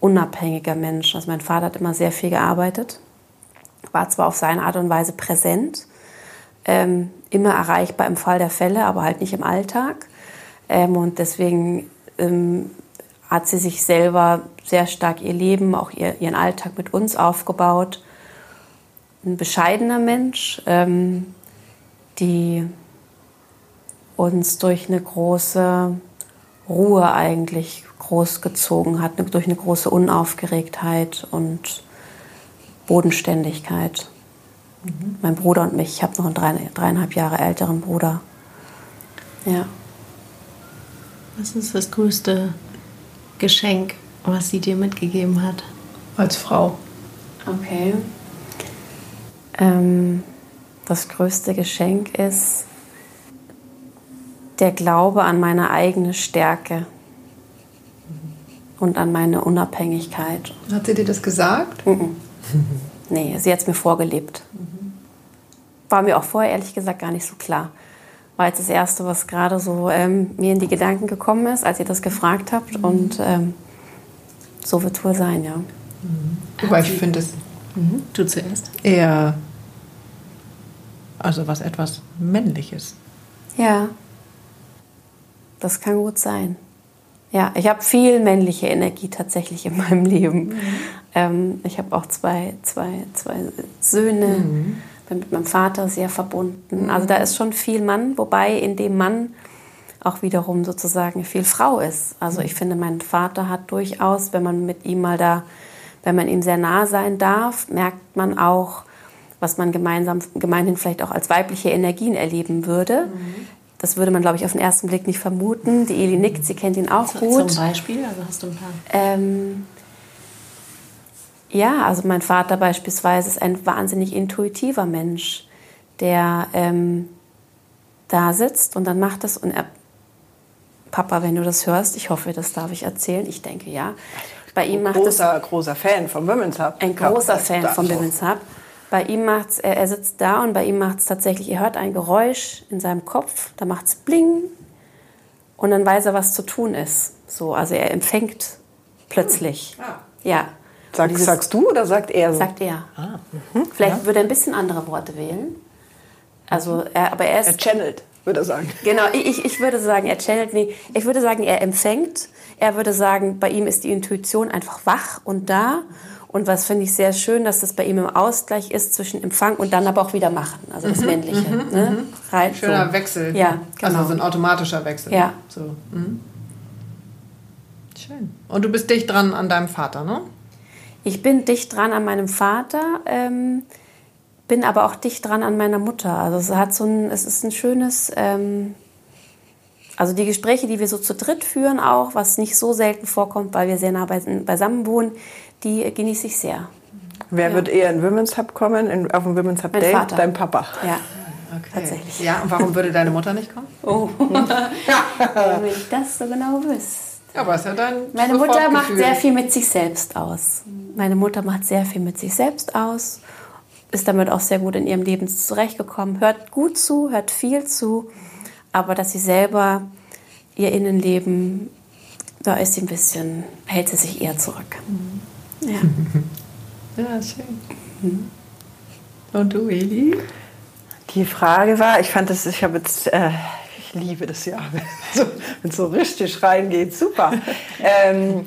unabhängiger Mensch. Also mein Vater hat immer sehr viel gearbeitet, war zwar auf seine Art und Weise präsent, ähm, immer erreichbar im Fall der Fälle, aber halt nicht im Alltag. Ähm, und deswegen ähm, hat sie sich selber sehr stark ihr Leben, auch ihr, ihren Alltag mit uns aufgebaut. Ein bescheidener Mensch, ähm, die uns durch eine große Ruhe eigentlich großgezogen hat, durch eine große Unaufgeregtheit und Bodenständigkeit. Mhm. Mein Bruder und mich, ich habe noch einen drei, dreieinhalb Jahre älteren Bruder. Ja. Was ist das größte Geschenk, was sie dir mitgegeben hat? Als Frau. Okay. Ähm, das größte Geschenk ist der Glaube an meine eigene Stärke und an meine Unabhängigkeit. Hat sie dir das gesagt? Mhm. nee, sie hat es mir vorgelebt. War mir auch vorher ehrlich gesagt gar nicht so klar. War jetzt das Erste, was gerade so ähm, mir in die Gedanken gekommen ist, als ihr das gefragt habt. Und ähm, so wird es wohl sein, ja. Mhm. Wobei ich finde es mhm. du zuerst. eher, also was etwas Männliches. Ja, das kann gut sein. Ja, ich habe viel männliche Energie tatsächlich in meinem Leben. Mhm. Ähm, ich habe auch zwei, zwei, zwei Söhne, mhm. bin mit meinem Vater sehr verbunden. Mhm. Also da ist schon viel Mann, wobei in dem Mann auch wiederum sozusagen viel Frau ist. Also ich finde, mein Vater hat durchaus, wenn man mit ihm mal da, wenn man ihm sehr nah sein darf, merkt man auch, was man gemeinsam, gemeinhin vielleicht auch als weibliche Energien erleben würde. Mhm. Das würde man, glaube ich, auf den ersten Blick nicht vermuten. Die Eli nickt, sie kennt ihn auch gut. Zum Beispiel, also hast du ein paar. Ähm, ja, also mein Vater beispielsweise ist ein wahnsinnig intuitiver Mensch, der ähm, da sitzt und dann macht das und er, Papa, wenn du das hörst, ich hoffe, das darf ich erzählen. Ich denke ja. Bei ihm macht großer, das, großer Fan vom Women's Hub. Ein großer Fan vom Women's Hub. Bei ihm macht's, er, er sitzt da und bei ihm macht es tatsächlich, er hört ein Geräusch in seinem Kopf, da macht es bling und dann weiß er, was zu tun ist. So, also er empfängt plötzlich. Ah. Ja. Sag, dieses, sagst du oder sagt er so? Sagt er. Ah. Mhm. Vielleicht ja. würde er ein bisschen andere Worte wählen. Also, er, aber er ist. Er channelt, würde er sagen. Genau, ich, ich würde sagen, er channelt. Nee, ich würde sagen, er empfängt. Er würde sagen, bei ihm ist die Intuition einfach wach und da. Und was finde ich sehr schön, dass das bei ihm im Ausgleich ist zwischen Empfang und dann aber auch wieder machen, also das mhm, Männliche. Mhm, ne? Mhm. Rein, Schöner so. Wechsel. Ja, genau. Also so ein automatischer Wechsel. Ja. So. Mhm. Schön. Und du bist dicht dran an deinem Vater, ne? Ich bin dicht dran an meinem Vater, ähm, bin aber auch dicht dran an meiner Mutter. Also es hat so ein, es ist ein schönes, ähm, also die Gespräche, die wir so zu dritt führen, auch was nicht so selten vorkommt, weil wir sehr nah beisammen wohnen, die genieße ich sehr. Wer ja. wird eher in Women's Hub kommen, in, auf dem Women's Hub mein Day? Vater. Dein Papa. Ja. Okay. Tatsächlich. Ja, und warum würde deine Mutter nicht kommen? Oh, wenn ich das so genau wüsste. Aber ist ja dein Meine Mutter macht sehr viel mit sich selbst aus. Meine Mutter macht sehr viel mit sich selbst aus, ist damit auch sehr gut in ihrem Leben zurechtgekommen, hört gut zu, hört viel zu, aber dass sie selber ihr Innenleben, da ist sie ein bisschen, hält sie sich eher zurück. Mhm. Ja. ja, schön. Mhm. Und du, Eli? Die Frage war, ich fand das, ich habe jetzt, äh, ich liebe das ja, wenn es so, so richtig reingeht, super. ähm,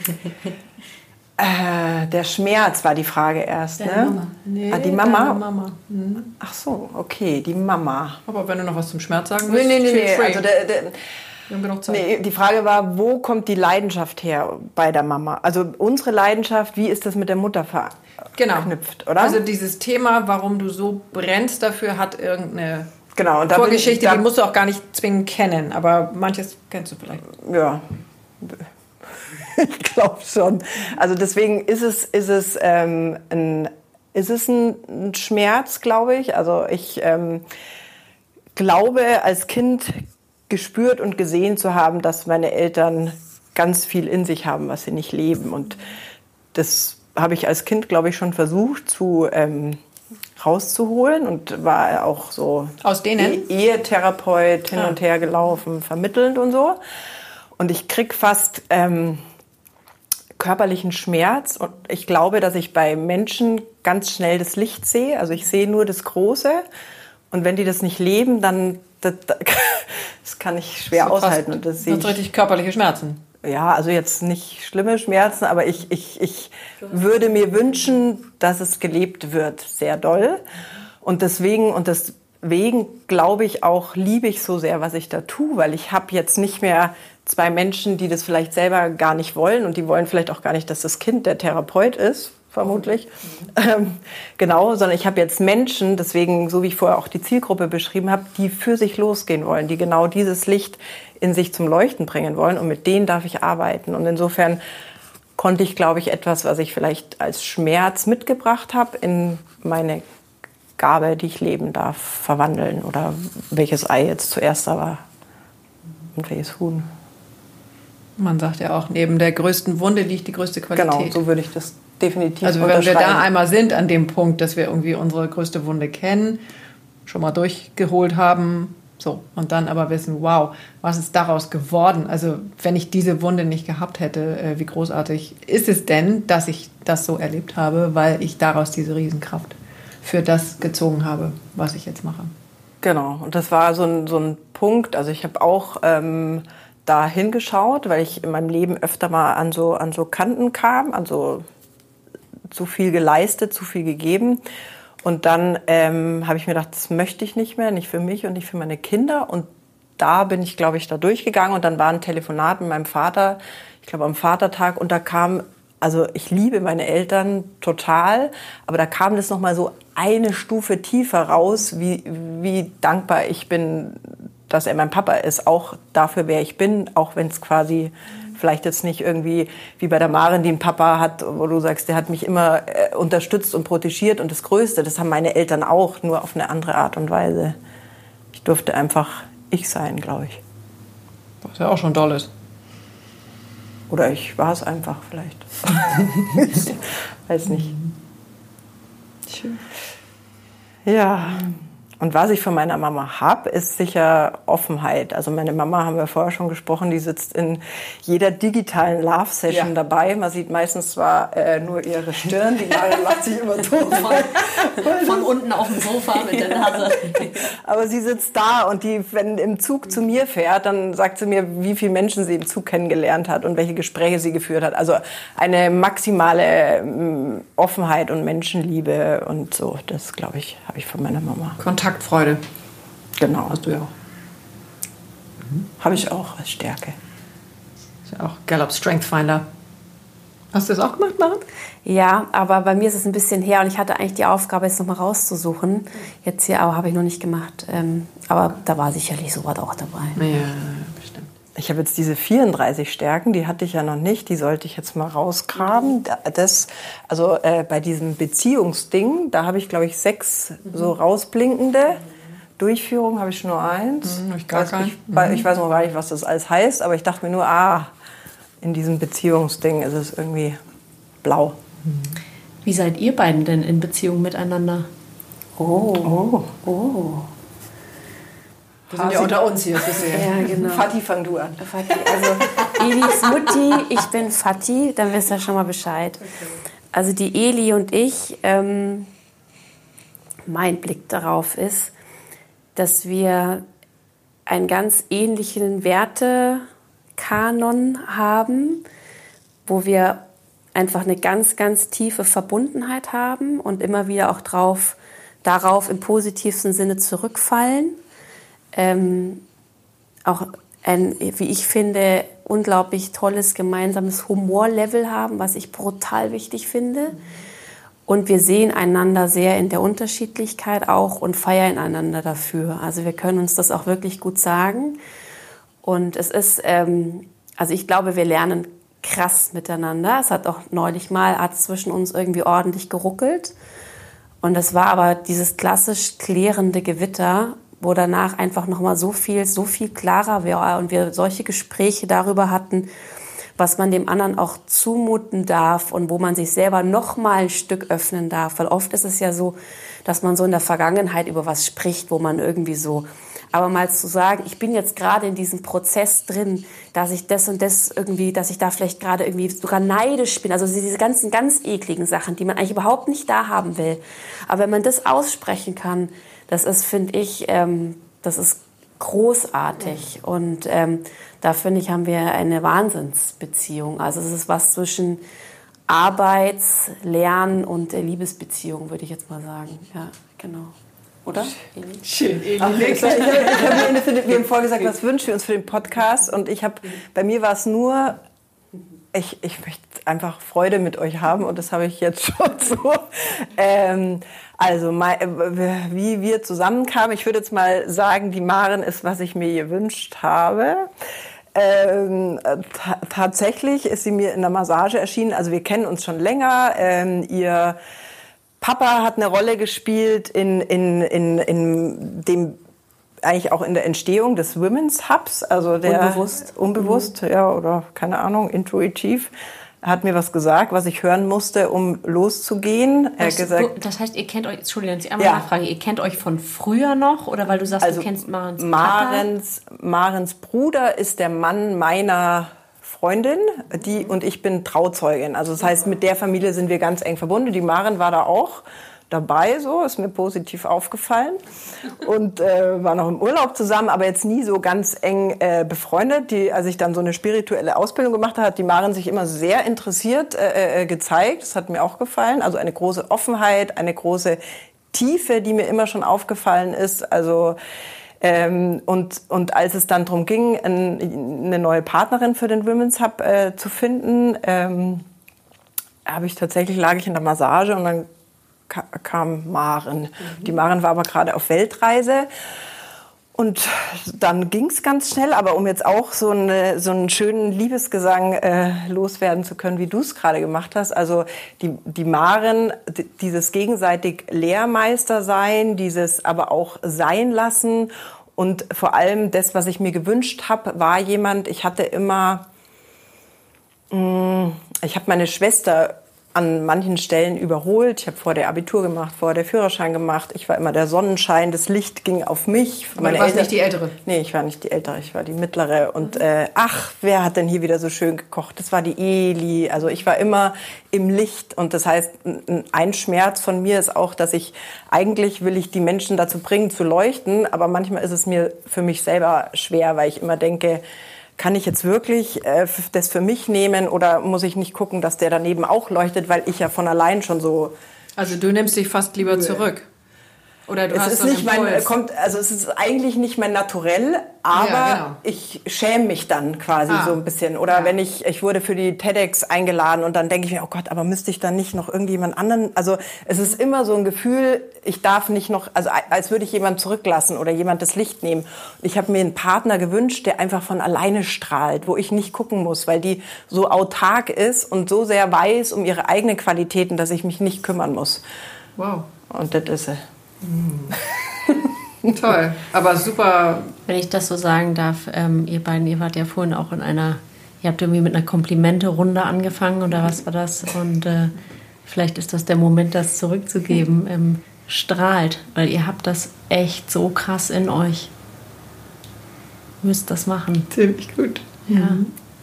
äh, der Schmerz war die Frage erst, deine ne? Mama. Nee, ah, die Mama? Mama. Mhm. Ach so, okay, die Mama. Aber wenn du noch was zum Schmerz sagen willst, nee, nee, nee, nee. Also der, der, Nee, die Frage war, wo kommt die Leidenschaft her bei der Mama? Also unsere Leidenschaft, wie ist das mit der Mutter genau. verknüpft, genau. oder? Also dieses Thema, warum du so brennst dafür, hat irgendeine genau, und Vorgeschichte, ich, die musst du auch gar nicht zwingend kennen, aber manches kennst du vielleicht. Ja. ich glaube schon. Also deswegen ist es, ist es, ähm, ein, ist es ein Schmerz, glaube ich. Also ich ähm, glaube, als Kind gespürt und gesehen zu haben, dass meine Eltern ganz viel in sich haben, was sie nicht leben. Und das habe ich als Kind, glaube ich, schon versucht zu ähm, rauszuholen und war auch so aus denen e Ehetherapeut hin ah. und her gelaufen, vermittelnd und so. Und ich krieg fast ähm, körperlichen Schmerz und ich glaube, dass ich bei Menschen ganz schnell das Licht sehe. Also ich sehe nur das Große und wenn die das nicht leben, dann das, das kann ich schwer so aushalten. Und das sonst richtig körperliche Schmerzen. Ja, also jetzt nicht schlimme Schmerzen, aber ich, ich, ich würde mir wünschen, dass es gelebt wird, sehr doll. Und deswegen, und deswegen glaube ich auch, liebe ich so sehr, was ich da tue, weil ich habe jetzt nicht mehr zwei Menschen, die das vielleicht selber gar nicht wollen und die wollen vielleicht auch gar nicht, dass das Kind der Therapeut ist, vermutlich. Ähm, genau, sondern ich habe jetzt Menschen, deswegen, so wie ich vorher auch die Zielgruppe beschrieben habe, die für sich losgehen wollen, die genau dieses Licht in sich zum Leuchten bringen wollen und mit denen darf ich arbeiten. Und insofern konnte ich, glaube ich, etwas, was ich vielleicht als Schmerz mitgebracht habe, in meine Gabe, die ich leben darf, verwandeln oder welches Ei jetzt zuerst da war und welches Huhn. Man sagt ja auch, neben der größten Wunde liegt die größte Qualität. Genau, so würde ich das definitiv Also wenn wir da einmal sind an dem Punkt, dass wir irgendwie unsere größte Wunde kennen, schon mal durchgeholt haben, so und dann aber wissen, wow, was ist daraus geworden? Also wenn ich diese Wunde nicht gehabt hätte, äh, wie großartig ist es denn, dass ich das so erlebt habe, weil ich daraus diese Riesenkraft für das gezogen habe, was ich jetzt mache. Genau, und das war so ein, so ein Punkt, also ich habe auch ähm, da hingeschaut, weil ich in meinem Leben öfter mal an so, an so Kanten kam, an so zu viel geleistet, zu viel gegeben. Und dann ähm, habe ich mir gedacht, das möchte ich nicht mehr, nicht für mich und nicht für meine Kinder. Und da bin ich, glaube ich, da durchgegangen. Und dann war ein Telefonat mit meinem Vater, ich glaube am Vatertag, und da kam, also ich liebe meine Eltern total, aber da kam das nochmal so eine Stufe tiefer raus, wie, wie dankbar ich bin, dass er mein Papa ist, auch dafür, wer ich bin, auch wenn es quasi vielleicht jetzt nicht irgendwie wie bei der Maren, die einen Papa hat, wo du sagst, der hat mich immer äh, unterstützt und protegiert und das Größte, das haben meine Eltern auch, nur auf eine andere Art und Weise. Ich durfte einfach ich sein, glaube ich. Was ja auch schon toll ist. Oder ich war es einfach vielleicht. Weiß nicht. Schön. Ja. Und was ich von meiner Mama habe, ist sicher Offenheit. Also meine Mama, haben wir vorher schon gesprochen, die sitzt in jeder digitalen Love-Session ja. dabei. Man sieht meistens zwar äh, nur ihre Stirn, die Maren lacht sich immer tot. Von, von unten auf dem Sofa mit der Nase. Aber sie sitzt da und die, wenn im Zug zu mir fährt, dann sagt sie mir, wie viele Menschen sie im Zug kennengelernt hat und welche Gespräche sie geführt hat. Also eine maximale mm, Offenheit und Menschenliebe und so, das glaube ich, habe ich von meiner Mama. Kontakt Kontaktfreude. Genau. Hast du ja auch. Mhm. Habe ich auch als Stärke. Ist ja auch Gallup Strength Finder. Hast du das auch gemacht, Maren? Ja, aber bei mir ist es ein bisschen her und ich hatte eigentlich die Aufgabe, jetzt nochmal rauszusuchen. Jetzt hier aber habe ich noch nicht gemacht. Ähm, aber da war sicherlich sowas auch dabei. Ja. Ich habe jetzt diese 34 Stärken, die hatte ich ja noch nicht, die sollte ich jetzt mal rausgraben. Das, also äh, bei diesem Beziehungsding, da habe ich glaube ich sechs so rausblinkende. Durchführung habe ich nur eins. Mhm, ich, gar weiß, ich, mhm. ich weiß noch gar nicht, was das alles heißt, aber ich dachte mir nur, ah, in diesem Beziehungsding ist es irgendwie blau. Wie seid ihr beiden denn in Beziehung miteinander? Oh. Oh. oh. Wir sind ja unter uns hier. ja, genau. Fatih, fang du an. Fatih, also Elis Mutti, ich bin Fatih, dann wisst ihr schon mal Bescheid. Also die Eli und ich, ähm, mein Blick darauf ist, dass wir einen ganz ähnlichen Wertekanon haben, wo wir einfach eine ganz, ganz tiefe Verbundenheit haben und immer wieder auch drauf, darauf im positivsten Sinne zurückfallen ähm, auch ein, wie ich finde, unglaublich tolles gemeinsames Humorlevel haben, was ich brutal wichtig finde. Und wir sehen einander sehr in der Unterschiedlichkeit auch und feiern einander dafür. Also wir können uns das auch wirklich gut sagen. Und es ist, ähm, also ich glaube, wir lernen krass miteinander. Es hat auch neulich mal, hat zwischen uns irgendwie ordentlich geruckelt. Und es war aber dieses klassisch klärende Gewitter wo danach einfach nochmal so viel, so viel klarer war und wir solche Gespräche darüber hatten, was man dem anderen auch zumuten darf und wo man sich selber noch mal ein Stück öffnen darf. Weil oft ist es ja so, dass man so in der Vergangenheit über was spricht, wo man irgendwie so, aber mal zu sagen, ich bin jetzt gerade in diesem Prozess drin, dass ich das und das irgendwie, dass ich da vielleicht gerade irgendwie sogar neidisch bin. Also diese ganzen ganz ekligen Sachen, die man eigentlich überhaupt nicht da haben will. Aber wenn man das aussprechen kann, das ist, finde ich, ähm, das ist großartig. Und ähm, da finde ich, haben wir eine Wahnsinnsbeziehung. Also es ist was zwischen Arbeits-, Lern- und Liebesbeziehung, würde ich jetzt mal sagen. Ja, genau. Oder? Schön. Ach, ich, ich, ich, wir haben vorgesagt, was wünschen wir uns für den Podcast? Und ich habe, bei mir war es nur, ich, ich möchte einfach Freude mit euch haben und das habe ich jetzt schon so. Ähm, also wie wir zusammenkamen, ich würde jetzt mal sagen, die Maren ist, was ich mir gewünscht habe. Ähm, tatsächlich ist sie mir in der Massage erschienen. Also wir kennen uns schon länger. Ähm, ihr Papa hat eine Rolle gespielt in, in, in, in dem eigentlich auch in der Entstehung des Women's Hubs, also der Unbewusst. unbewusst, ja oder keine Ahnung, intuitiv hat mir was gesagt, was ich hören musste, um loszugehen. Er Das, gesagt, das heißt, ihr kennt euch, Entschuldigung, einmal Ja. nachfrage, ihr kennt euch von früher noch oder weil du sagst, also du kennst Marens? Marens, Marens Bruder ist der Mann meiner Freundin, die und ich bin Trauzeugin. Also das heißt, mit der Familie sind wir ganz eng verbunden. Die Maren war da auch dabei, so ist mir positiv aufgefallen und äh, war noch im Urlaub zusammen, aber jetzt nie so ganz eng äh, befreundet. Die, als ich dann so eine spirituelle Ausbildung gemacht habe, hat die Maren sich immer sehr interessiert äh, äh, gezeigt. Das hat mir auch gefallen. Also eine große Offenheit, eine große Tiefe, die mir immer schon aufgefallen ist. Also ähm, und, und als es dann darum ging, ein, eine neue Partnerin für den Women's Hub äh, zu finden, ähm, habe ich tatsächlich lag ich in der Massage und dann kam Maren. Die Maren war aber gerade auf Weltreise. Und dann ging's ganz schnell, aber um jetzt auch so, eine, so einen schönen Liebesgesang äh, loswerden zu können, wie du es gerade gemacht hast. Also die, die Maren, dieses gegenseitig Lehrmeister sein, dieses aber auch sein lassen und vor allem das, was ich mir gewünscht habe, war jemand, ich hatte immer ich habe meine Schwester an manchen Stellen überholt. Ich habe vor der Abitur gemacht, vor der Führerschein gemacht. Ich war immer der Sonnenschein, das Licht ging auf mich. Aber du warst nicht die Ältere? Nee, ich war nicht die Ältere, ich war die Mittlere. Und äh, ach, wer hat denn hier wieder so schön gekocht? Das war die Eli. Also ich war immer im Licht. Und das heißt, ein- ein Schmerz von mir ist auch, dass ich eigentlich will ich die Menschen dazu bringen, zu leuchten. Aber manchmal ist es mir für mich selber schwer, weil ich immer denke, kann ich jetzt wirklich äh, das für mich nehmen oder muss ich nicht gucken, dass der daneben auch leuchtet, weil ich ja von allein schon so Also du nimmst dich fast lieber zurück. Oder du es hast ist nicht mein, kommt, also es ist eigentlich nicht mein Naturell, aber Ja, genau. ich schäme mich dann quasi Ah. so ein bisschen. Oder Ja. wenn ich, ich wurde für die TEDx eingeladen und dann denke ich mir, oh Gott, aber müsste ich dann nicht noch irgendjemand anderen, also es ist immer so ein Gefühl, ich darf nicht noch, also als würde ich jemand zurücklassen oder jemand das Licht nehmen. Ich habe mir einen Partner gewünscht, der einfach von alleine strahlt, wo ich nicht gucken muss, weil die so autark ist und so sehr weiß um ihre eigenen Qualitäten, dass ich mich nicht kümmern muss. Wow, Und das ist sie. toll. Aber super. Wenn ich das so sagen darf, ähm, ihr beiden, ihr wart ja vorhin auch in einer, ihr habt irgendwie mit einer Komplimente-Runde angefangen oder was war das? Und äh, vielleicht ist das der Moment, das zurückzugeben. Ähm, strahlt, weil ihr habt das echt so krass in euch. Müsst das machen. Ziemlich gut. Ja.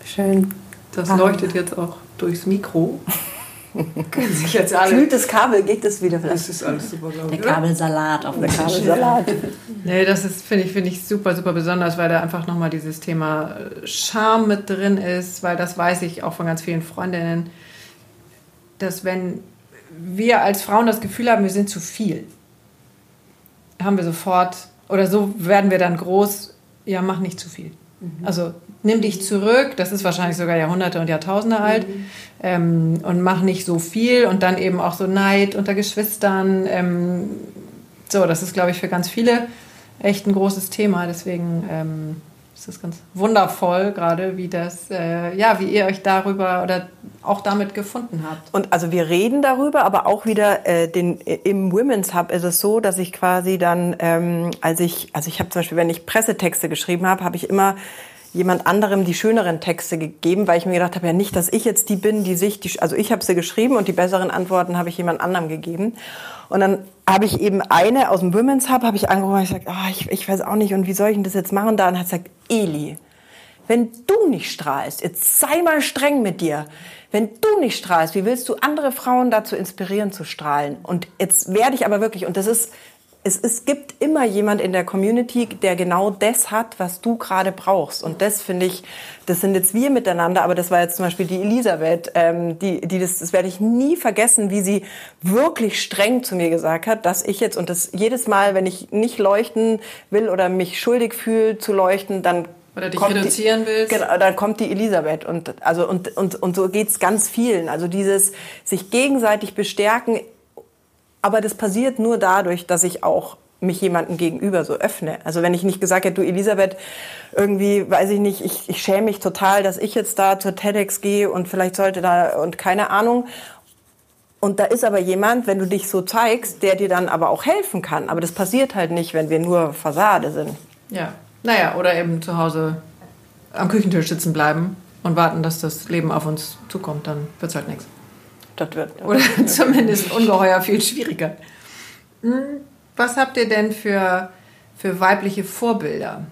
Schön. Das leuchtet jetzt auch durchs Mikro. Können sich jetzt alle. Kühltes Kabel geht es wieder Das vielleicht. ist alles super, glaube Der ich. oder? Kabelsalat auf dem Tisch. Kabelsalat. Nee, das ist, finde ich, finde ich super, super besonders, weil da einfach nochmal dieses Thema äh, Charme mit drin ist, weil das weiß ich auch von ganz vielen Freundinnen, dass wenn wir als Frauen das Gefühl haben, wir sind zu viel, haben wir sofort, oder so werden wir dann groß, ja, mach nicht zu viel. Also nimm dich zurück, das ist wahrscheinlich sogar Jahrhunderte und Jahrtausende alt, ähm, und mach nicht so viel und dann eben auch so Neid unter Geschwistern. Ähm, so, das ist, glaube ich, für ganz viele echt ein großes Thema. Deswegen ähm, ist das ganz wundervoll, gerade wie das, äh, ja, wie ihr euch darüber oder auch damit gefunden habt. Und also wir reden darüber, aber auch wieder äh, den, im Women's Hub ist es so, dass ich quasi dann, ähm, als ich, also ich habe zum Beispiel, wenn ich Pressetexte geschrieben habe, habe ich immer jemand anderem die schöneren Texte gegeben, weil ich mir gedacht habe, ja nicht, dass ich jetzt die bin, die sich, die, also ich habe sie geschrieben und die besseren Antworten habe ich jemand anderem gegeben. Und dann habe ich eben eine aus dem Women's Hub, habe ich angerufen und gesagt, ah, ich, ich weiß auch nicht und wie soll ich denn das jetzt machen? Und dann hat gesagt, Eli, wenn du nicht strahlst, jetzt sei mal streng mit dir. Wenn du nicht strahlst, wie willst du andere Frauen dazu inspirieren zu strahlen? Und jetzt werde ich aber wirklich, und das ist, es, es gibt immer jemand in der Community, der genau das hat, was du gerade brauchst. Und das finde ich, das sind jetzt wir miteinander, aber das war jetzt zum Beispiel die Elisabeth, ähm, die, die das, das werde ich nie vergessen, wie sie wirklich streng zu mir gesagt hat, dass ich jetzt, und das jedes Mal, wenn ich nicht leuchten will oder mich schuldig fühle zu leuchten, dann Oder dich kommt die- reduzieren willst. Genau, dann kommt die Elisabeth und also und und und so geht's ganz vielen. Also dieses sich gegenseitig bestärken, aber das passiert nur dadurch, dass ich auch mich jemandem gegenüber so öffne. Also wenn ich nicht gesagt hätte, du Elisabeth, irgendwie, weiß ich nicht, ich, ich schäme mich total, dass ich jetzt da zur TEDx gehe und vielleicht sollte da und keine Ahnung. Und da ist aber jemand, wenn du dich so zeigst, der dir dann aber auch helfen kann. Aber das passiert halt nicht, wenn wir nur Fassade sind. Ja. Naja, oder eben zu Hause am Küchentisch sitzen bleiben und warten, dass das Leben auf uns zukommt, dann wird es halt nichts. Das wird. Oder zumindest ungeheuer viel schwieriger. Hm, Was habt ihr denn für, für weibliche Vorbilder?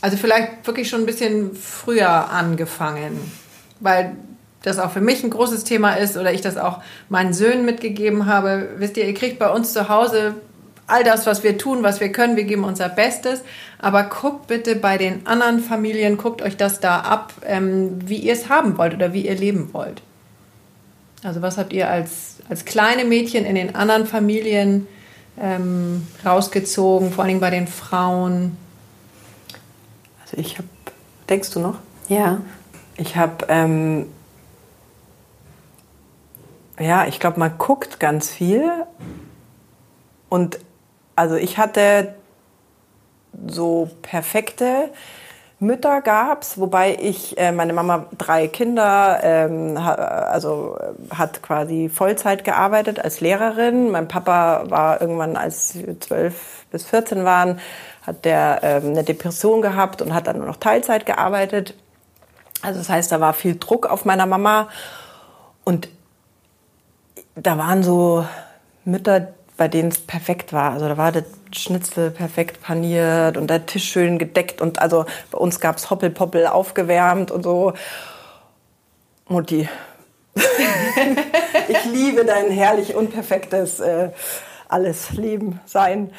Also vielleicht wirklich schon ein bisschen früher angefangen, weil das auch für mich ein großes Thema ist oder ich das auch meinen Söhnen mitgegeben habe. Wisst ihr, ihr kriegt bei uns zu Hause all das, was wir tun, was wir können, wir geben unser Bestes. Aber guckt bitte bei den anderen Familien, guckt euch das da ab, ähm, wie ihr es haben wollt oder wie ihr leben wollt. Also was habt ihr als, als kleine Mädchen in den anderen Familien ähm, rausgezogen, vor allem bei den Frauen? Also ich habe, denkst du noch? Ja. Ich habe, ähm, ja, ich glaube, man guckt ganz viel. Und also ich hatte so perfekte Mütter gab's, wobei ich, äh, meine Mama drei Kinder, ähm, ha, also äh, hat quasi Vollzeit gearbeitet als Lehrerin. Mein Papa war irgendwann, als wir zwölf bis 14 waren, hat der ähm, eine Depression gehabt und hat dann nur noch Teilzeit gearbeitet. Also das heißt, da war viel Druck auf meiner Mama und da waren so Mütter, bei denen es perfekt war. Also da war der Schnitzel perfekt paniert und der Tisch schön gedeckt und also bei uns gab es Hoppelpoppel aufgewärmt und so. Mutti, ich liebe dein herrlich unperfektes äh, alles Leben sein.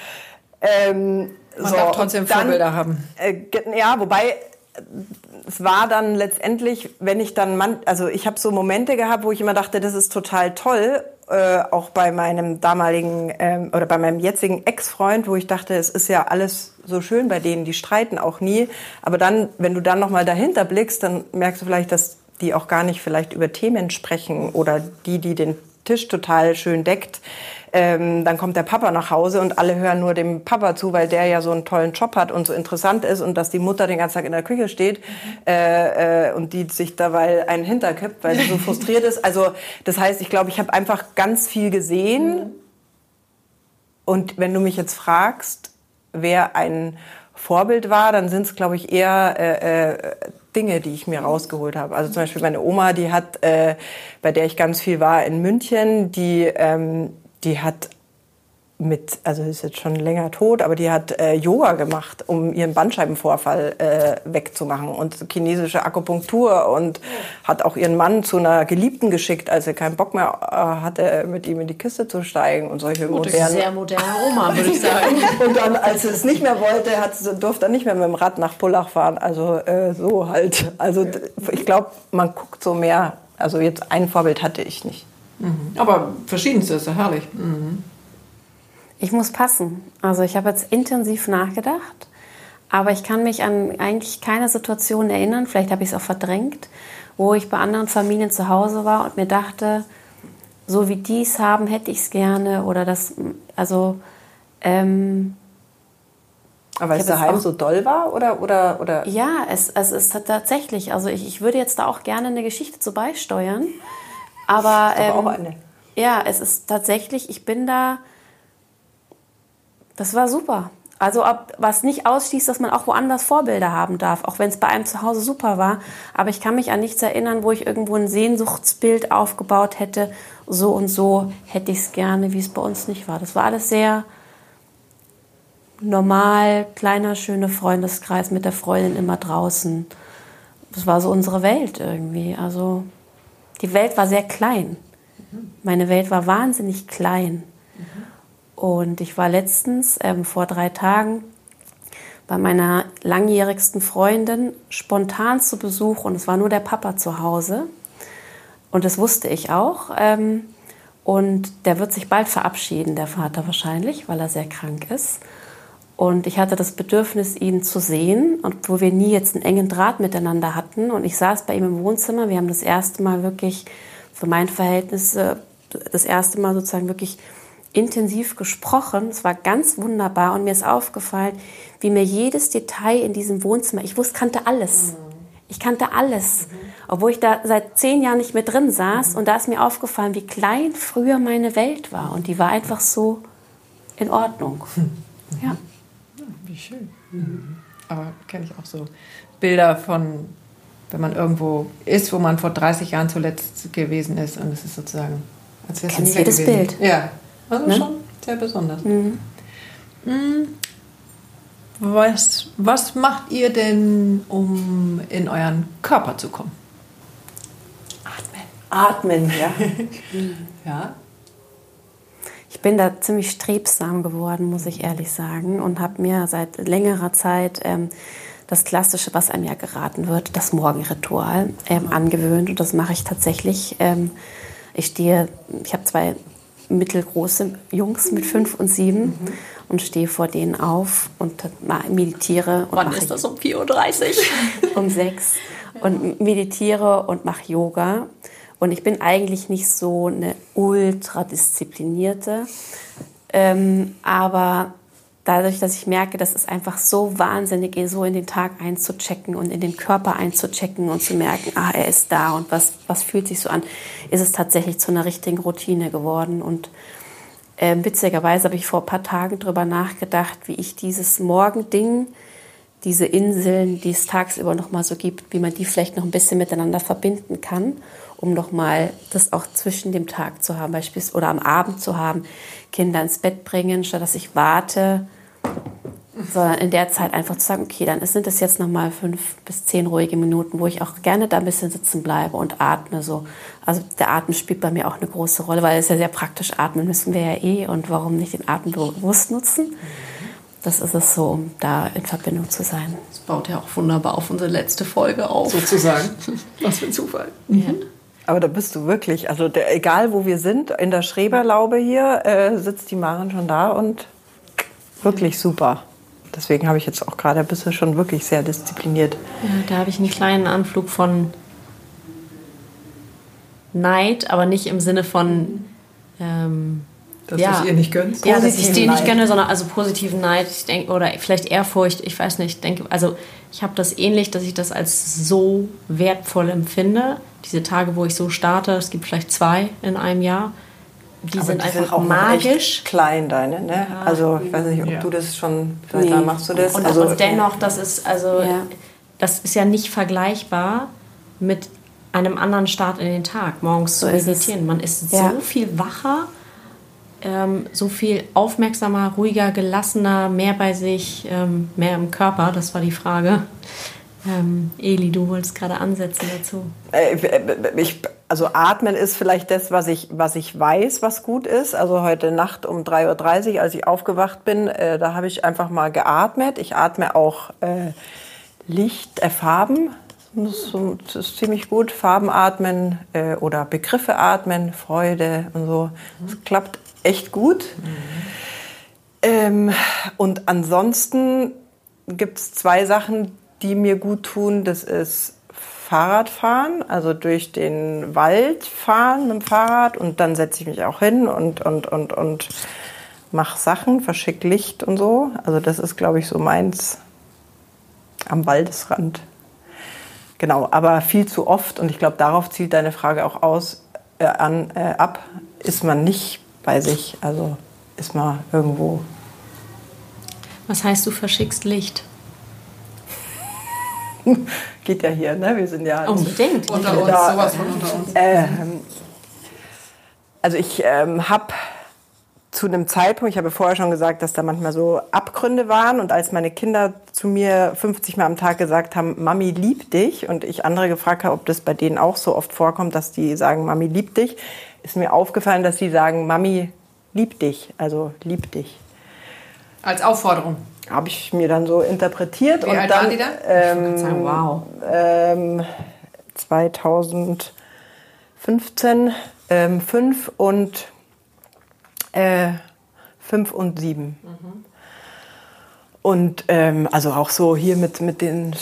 Ähm, Man darf trotzdem Vorbilder haben. Äh, ja, wobei es war dann letztendlich, wenn ich dann, man, also ich habe so Momente gehabt, wo ich immer dachte, das ist total toll, äh, auch bei meinem damaligen ähm, oder bei meinem jetzigen Ex-Freund, wo ich dachte, es ist ja alles so schön bei denen, die streiten auch nie. Aber dann, wenn du dann noch mal dahinter blickst, dann merkst du vielleicht, dass die auch gar nicht vielleicht über Themen sprechen oder die, die den Tisch total schön deckt. Ähm, dann kommt der Papa nach Hause und alle hören nur dem Papa zu, weil der ja so einen tollen Job hat und so interessant ist und dass die Mutter den ganzen Tag in der Küche steht äh, äh, und die sich dabei einen hinterkippt, weil sie so frustriert ist. Also das heißt, ich glaube, ich habe einfach ganz viel gesehen. Und wenn du mich jetzt fragst, wer ein Vorbild war, dann sind es, glaube ich, eher äh, äh, Dinge, die ich mir rausgeholt habe. Also zum Beispiel meine Oma, die hat, äh, bei der ich ganz viel war in München, die, ähm, die hat mit, also ist jetzt schon länger tot, aber die hat äh, Yoga gemacht, um ihren Bandscheibenvorfall äh, wegzumachen und chinesische Akupunktur und hat auch ihren Mann zu einer Geliebten geschickt, als er keinen Bock mehr äh, hatte, mit ihm in die Kiste zu steigen und solche modernen Sehr moderne Oma, würde ich sagen. und dann, als sie es nicht mehr wollte, hat sie, durfte er nicht mehr mit dem Rad nach Pullach fahren. Also äh, so halt. Also ich glaube, man guckt so mehr. Also jetzt ein Vorbild hatte ich nicht. Aber verschiedenste ist ja herrlich. Mhm. Ich muss passen. Also ich habe jetzt intensiv nachgedacht, aber ich kann mich an eigentlich keine Situation erinnern, vielleicht habe ich es auch verdrängt, wo ich bei anderen Familien zu Hause war und mir dachte, so wie die es haben, hätte ich es gerne oder das, also ähm, Aber weil es daheim auch- so doll war oder oder oder ja, es, es ist tatsächlich, also ich, ich würde jetzt da auch gerne eine Geschichte zu beisteuern, aber, aber ähm, auch eine. Ja, es ist tatsächlich, ich bin da, das war super. Also ob, was nicht ausschließt, dass man auch woanders Vorbilder haben darf, auch wenn es bei einem zu Hause super war. Aber ich kann mich an nichts erinnern, wo ich irgendwo ein Sehnsuchtsbild aufgebaut hätte, so und so hätte ich es gerne, wie es bei uns nicht war. Das war alles sehr normal, kleiner, schöner Freundeskreis mit der Freundin immer draußen. Das war so unsere Welt irgendwie. Also die Welt war sehr klein. Meine Welt war wahnsinnig klein. Und ich war letztens, ähm, vor drei Tagen, bei meiner langjährigsten Freundin spontan zu Besuch und es war nur der Papa zu Hause. Und das wusste ich auch. Ähm, und der wird sich bald verabschieden, der Vater wahrscheinlich, weil er sehr krank ist. Und ich hatte das Bedürfnis, ihn zu sehen, obwohl wir nie jetzt einen engen Draht miteinander hatten. Und ich saß bei ihm im Wohnzimmer. Wir haben das erste Mal wirklich, für mein Verhältnis, äh, das erste Mal sozusagen wirklich intensiv gesprochen. Es war ganz wunderbar und mir ist aufgefallen, wie mir jedes Detail in diesem Wohnzimmer, ich wusste, kannte alles. Ich kannte alles. Obwohl ich da seit zehn Jahren nicht mehr drin saß und da ist mir aufgefallen, wie klein früher meine Welt war. Und die war einfach so in Ordnung. Ja. Wie schön. Mhm. Aber kenne ich auch so Bilder von, wenn man irgendwo ist, wo man vor 30 Jahren zuletzt gewesen ist. Und es ist sozusagen, als wäre es jedes gewesen. Bild. Ja, also ne? schon sehr besonders. Mhm. Mhm. Was, was macht ihr denn, um in euren Körper zu kommen? Atmen. Atmen, ja. ja. Ich bin da ziemlich strebsam geworden, muss ich ehrlich sagen, und habe mir seit längerer Zeit ähm, das Klassische, was einem ja geraten wird, das Morgenritual ähm, angewöhnt. Und das mache ich tatsächlich. Ähm, ich stehe, ich habe zwei mittelgroße Jungs mit fünf und sieben mhm. und stehe vor denen auf und meditiere. Und Wann ist das um 4.30 Uhr? um sechs. Und meditiere und mache Yoga. Und ich bin eigentlich nicht so eine ultradisziplinierte, ähm, aber dadurch, dass ich merke, dass es einfach so wahnsinnig ist, so in den Tag einzuchecken und in den Körper einzuchecken und zu merken, ah, er ist da und was, was fühlt sich so an, ist es tatsächlich zu einer richtigen Routine geworden. Und äh, witzigerweise habe ich vor ein paar Tagen darüber nachgedacht, wie ich dieses Morgending, diese Inseln, die es tagsüber noch mal so gibt, wie man die vielleicht noch ein bisschen miteinander verbinden kann um nochmal das auch zwischen dem Tag zu haben, beispielsweise oder am Abend zu haben, Kinder ins Bett bringen, statt dass ich warte, sondern in der Zeit einfach zu sagen, okay, dann sind es jetzt nochmal fünf bis zehn ruhige Minuten, wo ich auch gerne da ein bisschen sitzen bleibe und atme so. Also der Atem spielt bei mir auch eine große Rolle, weil es ja sehr praktisch atmen müssen wir ja eh und warum nicht den Atem bewusst nutzen? Das ist es so, um da in Verbindung zu sein. Das baut ja auch wunderbar auf unsere letzte Folge auf. Sozusagen. Was für ein Zufall. Ja. Aber da bist du wirklich, also der, egal wo wir sind, in der Schreberlaube hier äh, sitzt die Maren schon da und wirklich super. Deswegen habe ich jetzt auch gerade bist du schon wirklich sehr diszipliniert. Ja, da habe ich einen kleinen Anflug von Neid, aber nicht im Sinne von ähm, dass ja. du es ihr nicht gönnst? Ja, dass ich es dir nicht gönne, sondern also positiven Neid ich denk, oder vielleicht Ehrfurcht, ich weiß nicht. Denke, also ich habe das ähnlich, dass ich das als so wertvoll empfinde. Diese Tage, wo ich so starte, es gibt vielleicht zwei in einem Jahr, die Aber sind die einfach sind auch magisch. klein, deine, ne? Ja. Also ich weiß nicht, ob ja. du das schon, vielleicht nee. machst du das. Und, also, und dennoch, das ist also, ja. das ist ja nicht vergleichbar mit einem anderen Start in den Tag, morgens so zu meditieren. Man ist so viel wacher ähm, so viel aufmerksamer, ruhiger, gelassener, mehr bei sich, ähm, mehr im Körper? Das war die Frage. Ähm, Eli, du wolltest gerade ansetzen dazu. Äh, ich, also atmen ist vielleicht das, was ich, was ich weiß, was gut ist. Also heute Nacht um 3.30 Uhr, als ich aufgewacht bin, äh, da habe ich einfach mal geatmet. Ich atme auch äh, Licht, äh, Farben. Das ist, ziemlich gut. Farben atmen äh, oder Begriffe atmen, Freude und so. Das klappt echt gut. Mhm. Ähm, und ansonsten gibt es zwei Sachen, die mir gut tun. Das ist Fahrradfahren, also durch den Wald fahren mit dem Fahrrad und dann setze ich mich auch hin und, und, und, und mache Sachen, verschicke Licht und so. Also das ist, glaube ich, so meins am Waldesrand. Genau, aber viel zu oft, und ich glaube, darauf zielt deine Frage auch aus, äh, an, äh, ab, ist man nicht bei sich. Also ist mal irgendwo. Was heißt, du verschickst Licht? Geht ja hier, ne? Wir sind ja unbedingt unter uns, da, sowas von unter uns. Ähm, also ich ähm, habe zu einem Zeitpunkt, ich habe vorher schon gesagt, dass da manchmal so Abgründe waren und als meine Kinder zu mir 50 Mal am Tag gesagt haben, Mami liebt dich und ich andere gefragt habe, ob das bei denen auch so oft vorkommt, dass die sagen, Mami liebt dich, ist mir aufgefallen, dass sie sagen, Mami, lieb dich, also lieb dich. Als Aufforderung. Habe ich mir dann so interpretiert. Wie und alt dann, waren die da? Ähm, sagen, wow. Ähm, 2015, ähm, 5 und äh, 5 und 7. Mhm. Und ähm, also auch so hier mit, mit den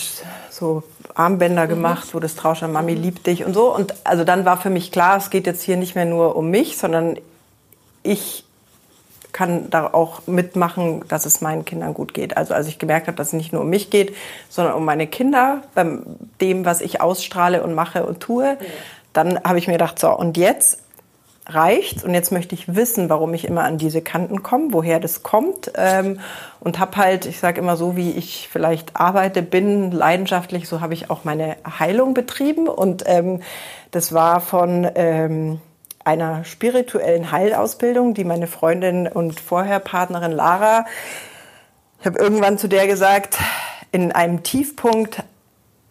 so Armbänder mhm. gemacht, wo das Trauscher Mami liebt dich und so. Und also dann war für mich klar, es geht jetzt hier nicht mehr nur um mich, sondern ich kann da auch mitmachen, dass es meinen Kindern gut geht. Also als ich gemerkt habe, dass es nicht nur um mich geht, sondern um meine Kinder, beim dem, was ich ausstrahle und mache und tue, dann habe ich mir gedacht, so, und jetzt reicht's. Und jetzt möchte ich wissen, warum ich immer an diese Kanten komme, woher das kommt. Ähm, und habe halt, ich sage immer so, wie ich vielleicht arbeite, bin leidenschaftlich, so habe ich auch meine Heilung betrieben. Und ähm, das war von ähm, einer spirituellen Heilausbildung, die meine Freundin und vorher Partnerin Lara, ich habe irgendwann zu der gesagt, in einem Tiefpunkt,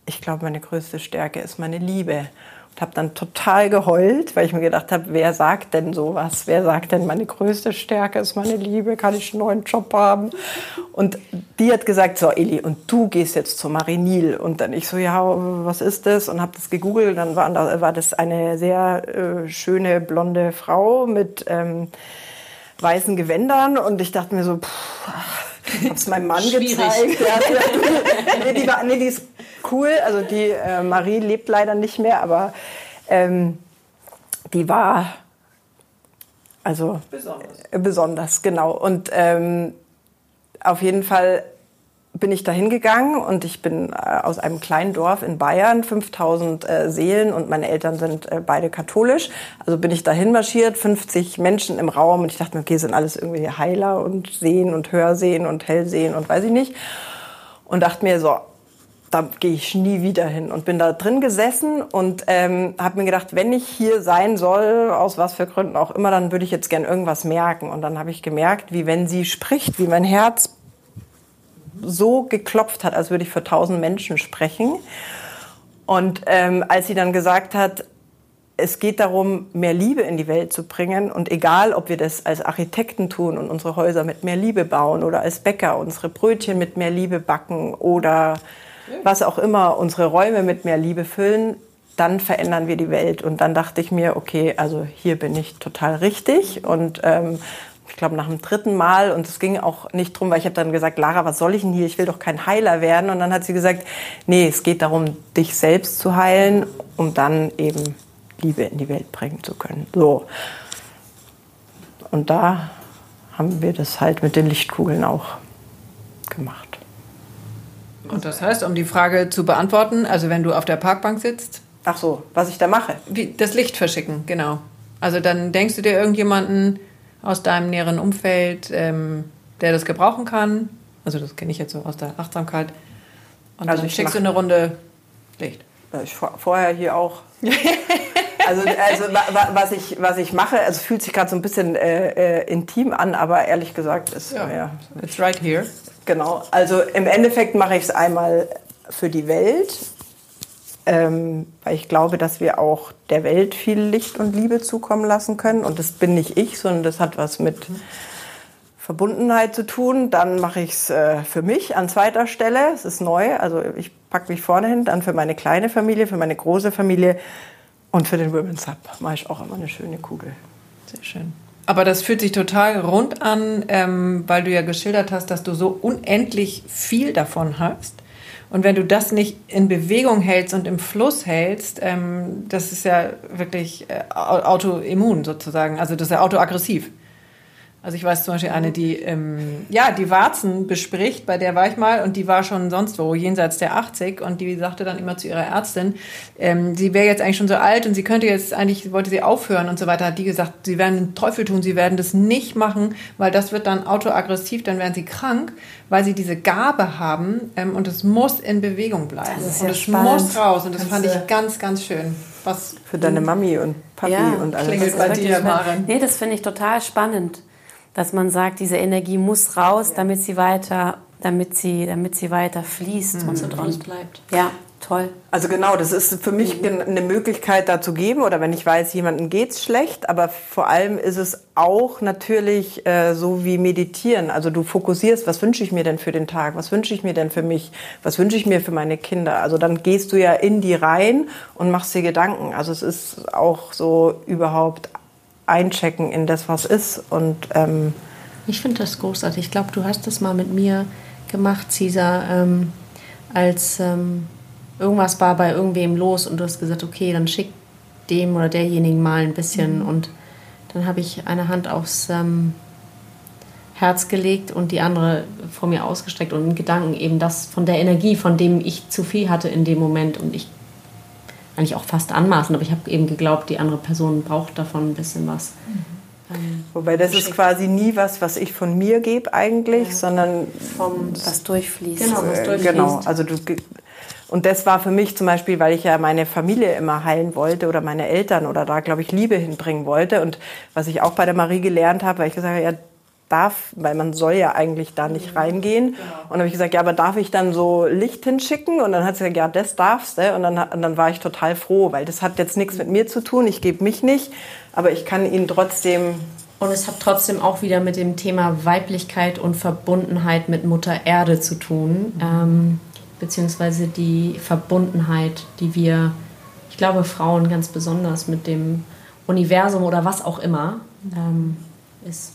ich glaube, meine größte Stärke ist meine Liebe und habe dann total geheult, weil ich mir gedacht habe, wer sagt denn sowas? Wer sagt denn, meine größte Stärke ist meine Liebe, kann ich einen neuen Job haben? Und die hat gesagt, so Eli, und du gehst jetzt zur Marinil. Und dann ich so, ja, was ist das? Und habe das gegoogelt. Dann war, war das eine sehr äh, schöne blonde Frau mit ähm, weißen Gewändern. Und ich dachte mir so, pff, hab's meinem Mann gezeigt. Ja, nee, die, war, nee, die ist cool. Also die äh, Marie lebt leider nicht mehr, aber ähm, die war also besonders, äh, besonders genau. Und ähm, auf jeden Fall bin ich da hingegangen und ich bin äh, aus einem kleinen Dorf in Bayern, 5000 äh, Seelen und meine Eltern sind äh, beide katholisch. Also bin ich dahin marschiert, 50 Menschen im Raum und ich dachte mir, okay, sind alles irgendwie Heiler und Sehen und Hörsehen und Hellsehen und weiß ich nicht. Und dachte mir so, da gehe ich nie wieder hin und bin da drin gesessen und ähm, habe mir gedacht, wenn ich hier sein soll, aus was für Gründen auch immer, dann würde ich jetzt gern irgendwas merken. Und dann habe ich gemerkt, wie wenn sie spricht, wie mein Herz so geklopft hat, als würde ich für tausend Menschen sprechen. Und ähm, als sie dann gesagt hat, es geht darum, mehr Liebe in die Welt zu bringen. Und egal, ob wir das als Architekten tun und unsere Häuser mit mehr Liebe bauen oder als Bäcker unsere Brötchen mit mehr Liebe backen oder was auch immer, unsere Räume mit mehr Liebe füllen, dann verändern wir die Welt. Und dann dachte ich mir, okay, also hier bin ich total richtig. Und ähm, ich glaube, nach dem dritten Mal, und es ging auch nicht drum, weil ich habe dann gesagt, Lara, was soll ich denn hier? Ich will doch kein Heiler werden. Und dann hat sie gesagt, nee, es geht darum, dich selbst zu heilen, um dann eben Liebe in die Welt bringen zu können. So. Und da haben wir das halt mit den Lichtkugeln auch gemacht. Und das heißt, um die Frage zu beantworten, also wenn du auf der Parkbank sitzt. Ach so, was ich da mache? Wie, das Licht verschicken, genau. Also dann denkst du dir irgendjemanden aus deinem näheren Umfeld, ähm, der das gebrauchen kann. Also das kenne ich jetzt so aus der Achtsamkeit. Und also dann schickst du eine Runde Licht. Ich vorher hier auch. Also, also was, ich, was ich mache, also fühlt sich gerade so ein bisschen äh, äh, intim an, aber ehrlich gesagt ist ja, ja. It's right here. Genau, also im Endeffekt mache ich es einmal für die Welt, ähm, weil ich glaube, dass wir auch der Welt viel Licht und Liebe zukommen lassen können. Und das bin nicht ich, sondern das hat was mit Verbundenheit zu tun. Dann mache ich es äh, für mich an zweiter Stelle. Es ist neu, also ich packe mich vorne hin. Dann für meine kleine Familie, für meine große Familie und für den Women's Hub mache ich auch immer eine schöne Kugel. Sehr schön. Aber das fühlt sich total rund an, ähm, weil du ja geschildert hast, dass du so unendlich viel davon hast. Und wenn du das nicht in Bewegung hältst und im Fluss hältst, ähm, das ist ja wirklich äh, autoimmun sozusagen. Also das ist ja autoaggressiv. Also ich weiß zum Beispiel eine, die ähm, ja die Warzen bespricht, bei der war ich mal und die war schon sonst wo, jenseits der 80 und die sagte dann immer zu ihrer Ärztin, ähm, sie wäre jetzt eigentlich schon so alt und sie könnte jetzt eigentlich, wollte sie aufhören und so weiter, hat die gesagt, sie werden den Teufel tun, sie werden das nicht machen, weil das wird dann autoaggressiv, dann werden sie krank, weil sie diese Gabe haben ähm, und es muss in Bewegung bleiben. Das ist und es spannend. muss raus und das Kannst fand ich ganz, ganz schön. Was für deine Mami und Papi ja, und alles. Klingelt bei dir, Maren. Nee, das finde ich total spannend dass man sagt, diese Energie muss raus, damit sie weiter, damit sie, damit sie weiter fließt mhm. und so dran bleibt. Ja, toll. Also genau, das ist für mich mhm. eine Möglichkeit da zu geben oder wenn ich weiß, jemandem geht's schlecht, aber vor allem ist es auch natürlich äh, so wie meditieren. Also du fokussierst, was wünsche ich mir denn für den Tag? Was wünsche ich mir denn für mich? Was wünsche ich mir für meine Kinder? Also dann gehst du ja in die rein und machst dir Gedanken. Also es ist auch so überhaupt einchecken in das, was ist. Und, ähm ich finde das großartig. Ich glaube, du hast das mal mit mir gemacht, Cesar, ähm, als ähm, irgendwas war bei irgendwem los und du hast gesagt, okay, dann schick dem oder derjenigen mal ein bisschen. Mhm. Und dann habe ich eine Hand aufs, ähm, Herz gelegt und die andere vor mir ausgestreckt und in Gedanken eben das von der Energie, von dem ich zu viel hatte in dem Moment und ich eigentlich auch fast anmaßen, aber ich habe eben geglaubt, die andere Person braucht davon ein bisschen was. Ähm, Wobei das ist quasi nie was, was ich von mir gebe eigentlich, ja. sondern vom was durchfließt. Genau, was äh, durchfließt. Genau, also du und das war für mich zum Beispiel, weil ich ja meine Familie immer heilen wollte oder meine Eltern oder da, glaube ich, Liebe hinbringen wollte. Und was ich auch bei der Marie gelernt habe, weil ich gesagt habe, ja, darf, weil man soll ja eigentlich da nicht reingehen. Genau. Und dann habe ich gesagt, ja, aber darf ich dann so Licht hinschicken? Und dann hat sie gesagt, ja, das darfst du. Und dann, und dann war ich total froh, weil das hat jetzt nichts mit mir zu tun. Ich gebe mich nicht, aber ich kann ihn trotzdem und es hat trotzdem auch wieder mit dem Thema Weiblichkeit und Verbundenheit mit Mutter Erde zu tun. Ähm, beziehungsweise die Verbundenheit, die wir, ich glaube, Frauen ganz besonders mit dem Universum oder was auch immer ähm, ist.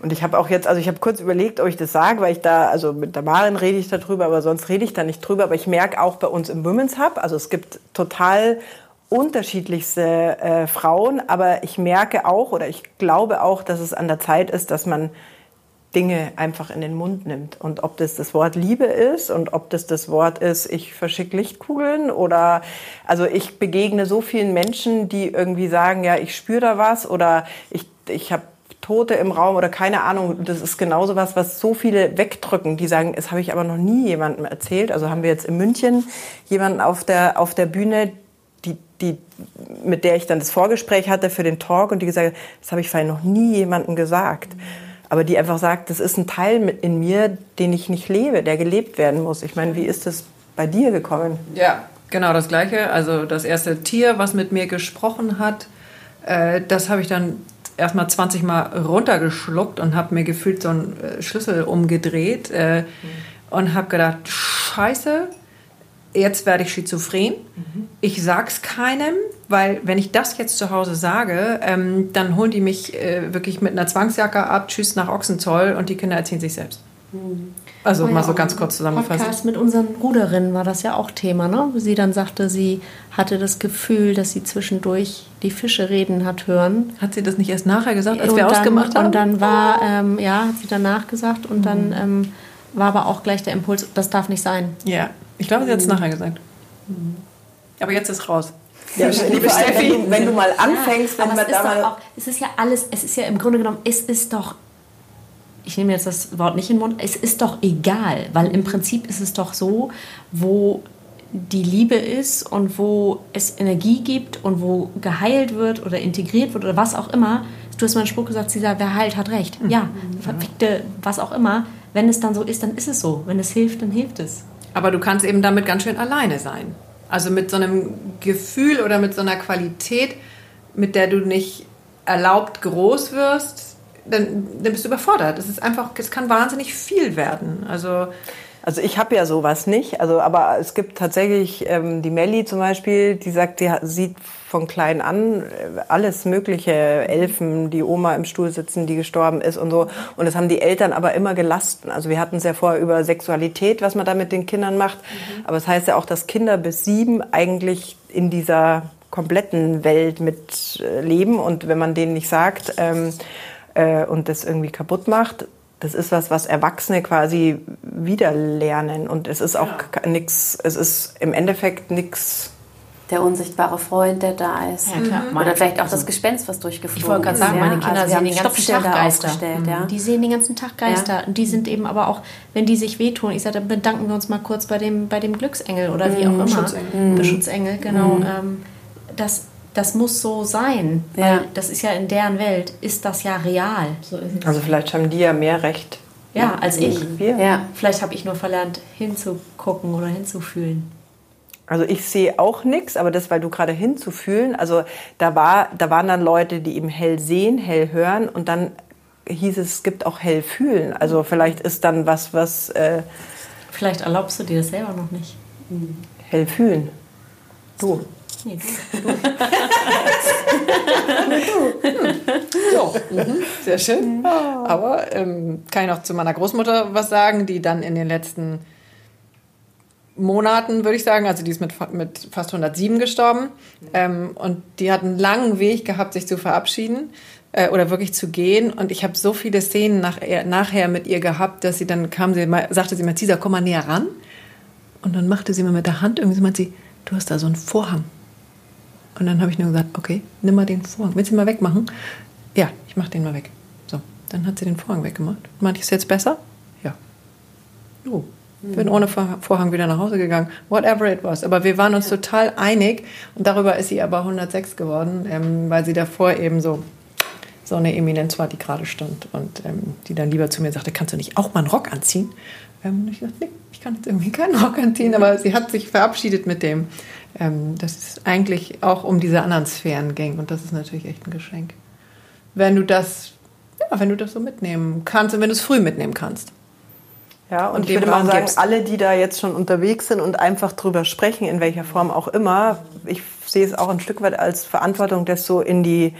Und ich habe auch jetzt, also ich habe kurz überlegt, ob ich das sage, weil ich da, also mit der Marin rede ich darüber, aber sonst rede ich da nicht drüber. Aber ich merke auch bei uns im Women's Hub, also es gibt total unterschiedlichste äh, Frauen, aber ich merke auch oder ich glaube auch, dass es an der Zeit ist, dass man Dinge einfach in den Mund nimmt. Und ob das das Wort Liebe ist und ob das das Wort ist, ich verschicke Lichtkugeln oder, also ich begegne so vielen Menschen, die irgendwie sagen, ja, ich spüre da was oder ich, ich habe Tote im Raum oder keine Ahnung. Das ist genauso was, was so viele wegdrücken, die sagen, das habe ich aber noch nie jemandem erzählt. Also haben wir jetzt in München jemanden auf der, auf der Bühne, die, die, mit der ich dann das Vorgespräch hatte für den Talk und die gesagt hat, das habe ich vorhin noch nie jemandem gesagt. Aber die einfach sagt, das ist ein Teil in mir, den ich nicht lebe, der gelebt werden muss. Ich meine, wie ist das bei dir gekommen? Ja, genau das Gleiche. Also das erste Tier, was mit mir gesprochen hat, äh, das habe ich dann erstmal 20 Mal runtergeschluckt und habe mir gefühlt so einen äh, Schlüssel umgedreht äh, mhm. und habe gedacht, scheiße, jetzt werde ich schizophren. Mhm. Ich sag's keinem, weil wenn ich das jetzt zu Hause sage, ähm, dann holen die mich äh, wirklich mit einer Zwangsjacke ab, tschüss nach Ochsenzoll und die Kinder erziehen sich selbst. Mhm. Also mal so ganz kurz zusammengefasst. Podcast mit unseren Ruderinnen war das ja auch Thema, ne? Sie dann sagte, sie hatte das Gefühl, dass sie zwischendurch die Fische reden hat hören. Hat sie das nicht erst nachher gesagt, als und wir dann, ausgemacht haben? Und dann war, ähm, ja, hat sie danach gesagt und mhm. dann ähm, war aber auch gleich der Impuls, das darf nicht sein. Ja, ich glaube, sie hat es mhm. nachher gesagt. Mhm. Aber jetzt ist raus. Ja, liebe Steffi, wenn du, wenn du, mal anfängst, ja, wenn wir da mal... Auch, es ist ja alles, es ist ja im Grunde genommen, es ist doch ich nehme jetzt das Wort nicht in den Mund, es ist doch egal, weil im Prinzip ist es doch so, wo die Liebe ist und wo es Energie gibt und wo geheilt wird oder integriert wird oder was auch immer. Du hast mal einen Spruch gesagt, sie sagt, wer heilt, hat recht. Ja, mhm. verfickte, was auch immer. Wenn es dann so ist, dann ist es so. Wenn es hilft, dann hilft es. Aber du kannst eben damit ganz schön alleine sein. Also mit so einem Gefühl oder mit so einer Qualität, mit der du nicht erlaubt groß wirst, dann, dann bist du überfordert. Es ist einfach, es kann wahnsinnig viel werden. Also also ich habe ja sowas nicht. Also aber es gibt tatsächlich ähm, die Melli zum Beispiel, die sagt, sie sieht von klein an äh, alles Mögliche, Elfen, die Oma im Stuhl sitzen, die gestorben ist und so. Und das haben die Eltern aber immer gelassen. Also wir hatten es ja vorher über Sexualität, was man da mit den Kindern macht. Mhm. Aber es das heißt ja auch, dass Kinder bis sieben eigentlich in dieser kompletten Welt mit äh, leben. Und wenn man denen nicht sagt ähm, äh, und das irgendwie kaputt macht, das ist was, was Erwachsene quasi wieder lernen. Und es ist auch ja. nichts, es ist im Endeffekt nichts. Der unsichtbare Freund, der da ist. Ja, klar. Mhm. Oder vielleicht auch das Gespenst, was durchgeflogen ist. Ich wollte gerade sagen, meine Kinder also sehen den ganzen Tag Geister. Mhm. Ja. Die sehen den ganzen Tag Geister. Und die sind eben aber auch, wenn die sich wehtun, ich sage, dann bedanken wir uns mal kurz bei dem, bei dem Glücksengel oder wie auch mhm. immer. Schutzengel. Beschutzengel, genau. Mhm. Ähm, das das muss so sein, weil ja. das ist ja in deren Welt, ist das ja real. So also vielleicht haben die ja mehr Recht. Ja, als ich. Wir. Ja, vielleicht habe ich nur verlernt, hinzugucken oder hinzufühlen. Also ich sehe auch nichts, aber das, weil du gerade hinzufühlen, also da, war, da waren dann Leute, die eben hell sehen, hell hören und dann hieß es, es gibt auch hell fühlen. Also vielleicht ist dann was, was... Äh, vielleicht erlaubst du dir das selber noch nicht. Hell fühlen. Du. Nee, du. du. So, mhm. sehr schön. Aber ähm, kann ich noch zu meiner Großmutter was sagen, die dann in den letzten Monaten, würde ich sagen. Also die ist mit, mit fast 107 gestorben. Ähm, und die hat einen langen Weg gehabt, sich zu verabschieden äh, oder wirklich zu gehen. Und ich habe so viele Szenen nach, nachher mit ihr gehabt, dass sie dann kam, sie mal, sagte sie mir, Cesar, komm mal näher ran. Und dann machte sie mir mit der Hand, irgendwie meinte sie, du hast da so einen Vorhang. Und dann habe ich nur gesagt, okay, nimm mal den Vorhang. Willst du ihn mal wegmachen? Ja, ich mache den mal weg. So, dann hat sie den Vorhang weggemacht. Meinte ich, ist jetzt besser? Ja. Oh, bin ohne Vorhang wieder nach Hause gegangen. Whatever it was. Aber wir waren uns total einig. Und darüber ist sie aber 106 geworden, ähm, weil sie davor eben so, so eine Eminenz war, die gerade stand. Und ähm, die dann lieber zu mir sagte, kannst du nicht auch mal einen Rock anziehen? Ähm, ich dachte, nee, ich kann jetzt irgendwie keinen Rock anziehen. Aber sie hat sich verabschiedet mit dem, ähm, dass es eigentlich auch um diese anderen Sphären ging. Und das ist natürlich echt ein Geschenk. Wenn du das, ja, wenn du das so mitnehmen kannst und wenn du es früh mitnehmen kannst. Ja, und, und ich würde mal sagen, gibst. alle, die da jetzt schon unterwegs sind und einfach drüber sprechen, in welcher Form auch immer, ich sehe es auch ein Stück weit als Verantwortung, das so in die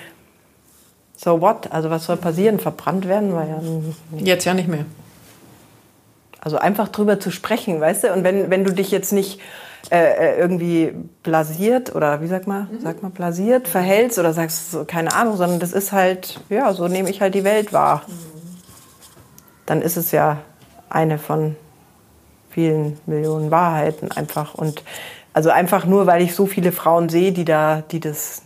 So what? Also was soll passieren? Verbrannt werden wir ja nicht. Jetzt ja nicht mehr. Also einfach drüber zu sprechen, weißt du? Und wenn, wenn du dich jetzt nicht äh, äh irgendwie blasiert oder wie sag mal, mhm. sag mal blasiert verhältst oder sagst so, keine Ahnung, sondern das ist halt, ja, so nehme ich halt die Welt wahr. Mhm. Dann ist es ja eine von vielen Millionen Wahrheiten einfach. Und also einfach nur, weil ich so viele Frauen sehe, die da, die das,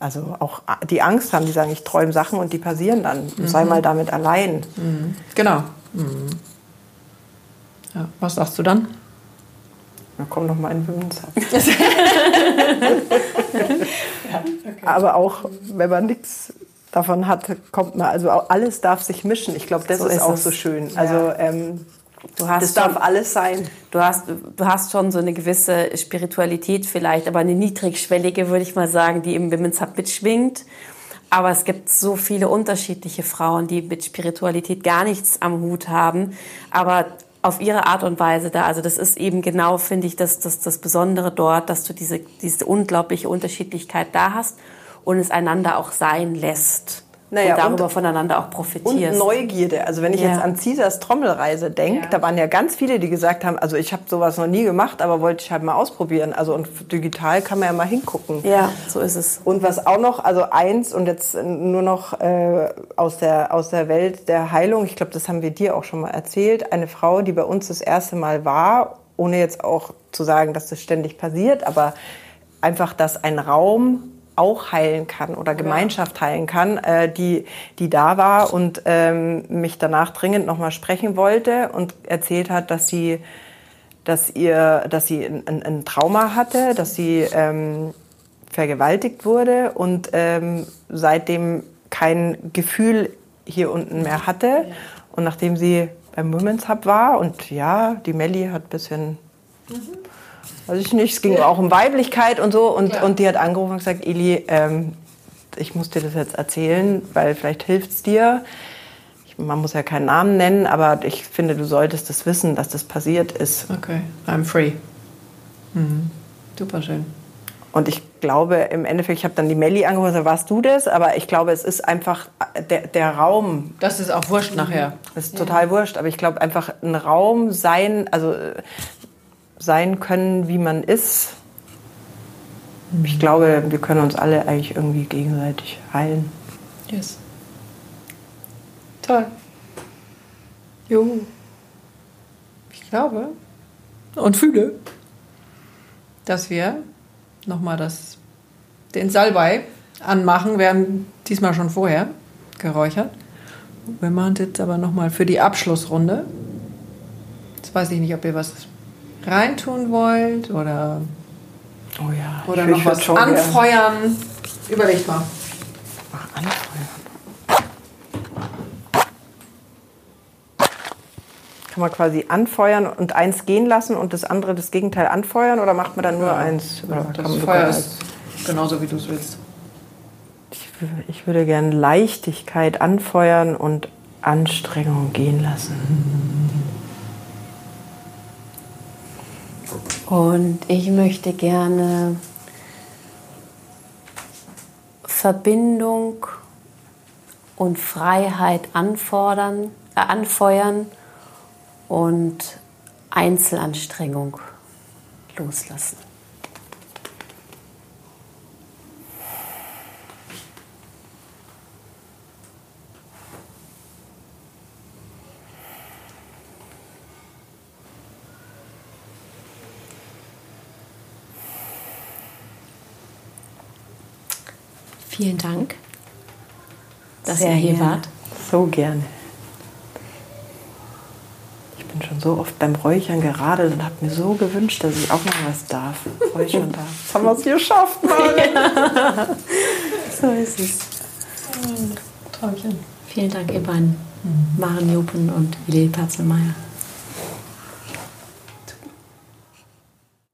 also auch die Angst haben, die sagen, ich träume Sachen und die passieren dann. Mhm. Sei mal damit allein. Mhm. Genau. Mhm. Ja, was sagst du dann? Na komm noch mal in Women's ja, okay. Aber auch, wenn man nichts davon hat, kommt man, also alles darf sich mischen. Ich glaube, das so ist, ist, auch es. so schön. Ja. Also ähm, du hast das darf schon, alles sein. Du hast, du hast schon so eine gewisse Spiritualität vielleicht, aber eine niedrigschwellige, würde ich mal sagen, die im Women's Hub mitschwingt. Aber es gibt so viele unterschiedliche Frauen, die mit Spiritualität gar nichts am Hut haben, aber auf ihre Art und Weise da. Also das ist eben genau, finde ich, das, das, das Besondere dort, dass du diese, diese unglaubliche Unterschiedlichkeit da hast und es einander auch sein lässt. Naja, und darüber und, voneinander auch profitierst. Und Neugierde. Also wenn ich ja. jetzt an Caesars Trommelreise denke, ja. da waren ja ganz viele, die gesagt haben, also ich habe sowas noch nie gemacht, aber wollte ich halt mal ausprobieren. Also und digital kann man ja mal hingucken. Ja, so ist es. Und was auch noch, also eins und jetzt nur noch äh, aus, der, aus der Welt der Heilung, ich glaube, das haben wir dir auch schon mal erzählt, eine Frau, die bei uns das erste Mal war, ohne jetzt auch zu sagen, dass das ständig passiert, aber einfach, dass ein Raum auch heilen kann oder Gemeinschaft heilen kann, äh, die, die da war und ähm, mich danach dringend nochmal sprechen wollte und erzählt hat, dass sie, dass ihr, dass sie ein, ein Trauma hatte, dass sie ähm, vergewaltigt wurde und ähm, seitdem kein Gefühl hier unten mehr hatte. Und nachdem sie beim Women's Hub war und ja, die Melli hat ein bisschen mhm weiß ich nicht, es ging auch um Weiblichkeit und so. Und, ja. und die hat angerufen und gesagt, Eli, ähm, ich muss dir das jetzt erzählen, weil vielleicht hilft es dir. Ich, man muss ja keinen Namen nennen, aber ich finde, du solltest das wissen, dass das passiert ist. Okay, I'm free. Mhm. Super schön. Und ich glaube, im Endeffekt, ich habe dann die Melli angerufen, warst du das? Aber ich glaube, es ist einfach der, der Raum. Das ist auch wurscht nachher. Das ist ja. total wurscht. Aber ich glaube, einfach ein Raum sein, also sein können, wie man ist. Ich glaube, wir können uns alle eigentlich irgendwie gegenseitig heilen. Yes. Toll. Jo. Ich glaube und fühle, dass wir nochmal das, den Salbei anmachen. Wir haben diesmal schon vorher geräuchert. Wir machen es jetzt aber nochmal für die Abschlussrunde. Jetzt weiß ich nicht, ob ihr was reintun wollt oder, oh ja, oder noch was anfeuern. Gern. Überlegt mal. Ach, anfeuern. Kann man quasi anfeuern und eins gehen lassen und das andere das Gegenteil anfeuern oder macht man dann nur ja. eins? Oder das Feuer ist genauso wie du es willst. Ich, ich würde gerne Leichtigkeit anfeuern und Anstrengung gehen lassen. Und ich möchte gerne Verbindung und Freiheit anfordern, äh, anfeuern und Einzelanstrengung loslassen. Vielen Dank, dass Sehr ihr hier gerne. wart. So gerne. Ich bin schon so oft beim Räuchern geradelt und habe mir so gewünscht, dass ich auch noch was darf. Räuchern darf. Jetzt haben wir es geschafft, Mann. So ist es. Träumchen. Vielen Dank, ihr beiden. Maren Jopen und Willi Patzelmeier.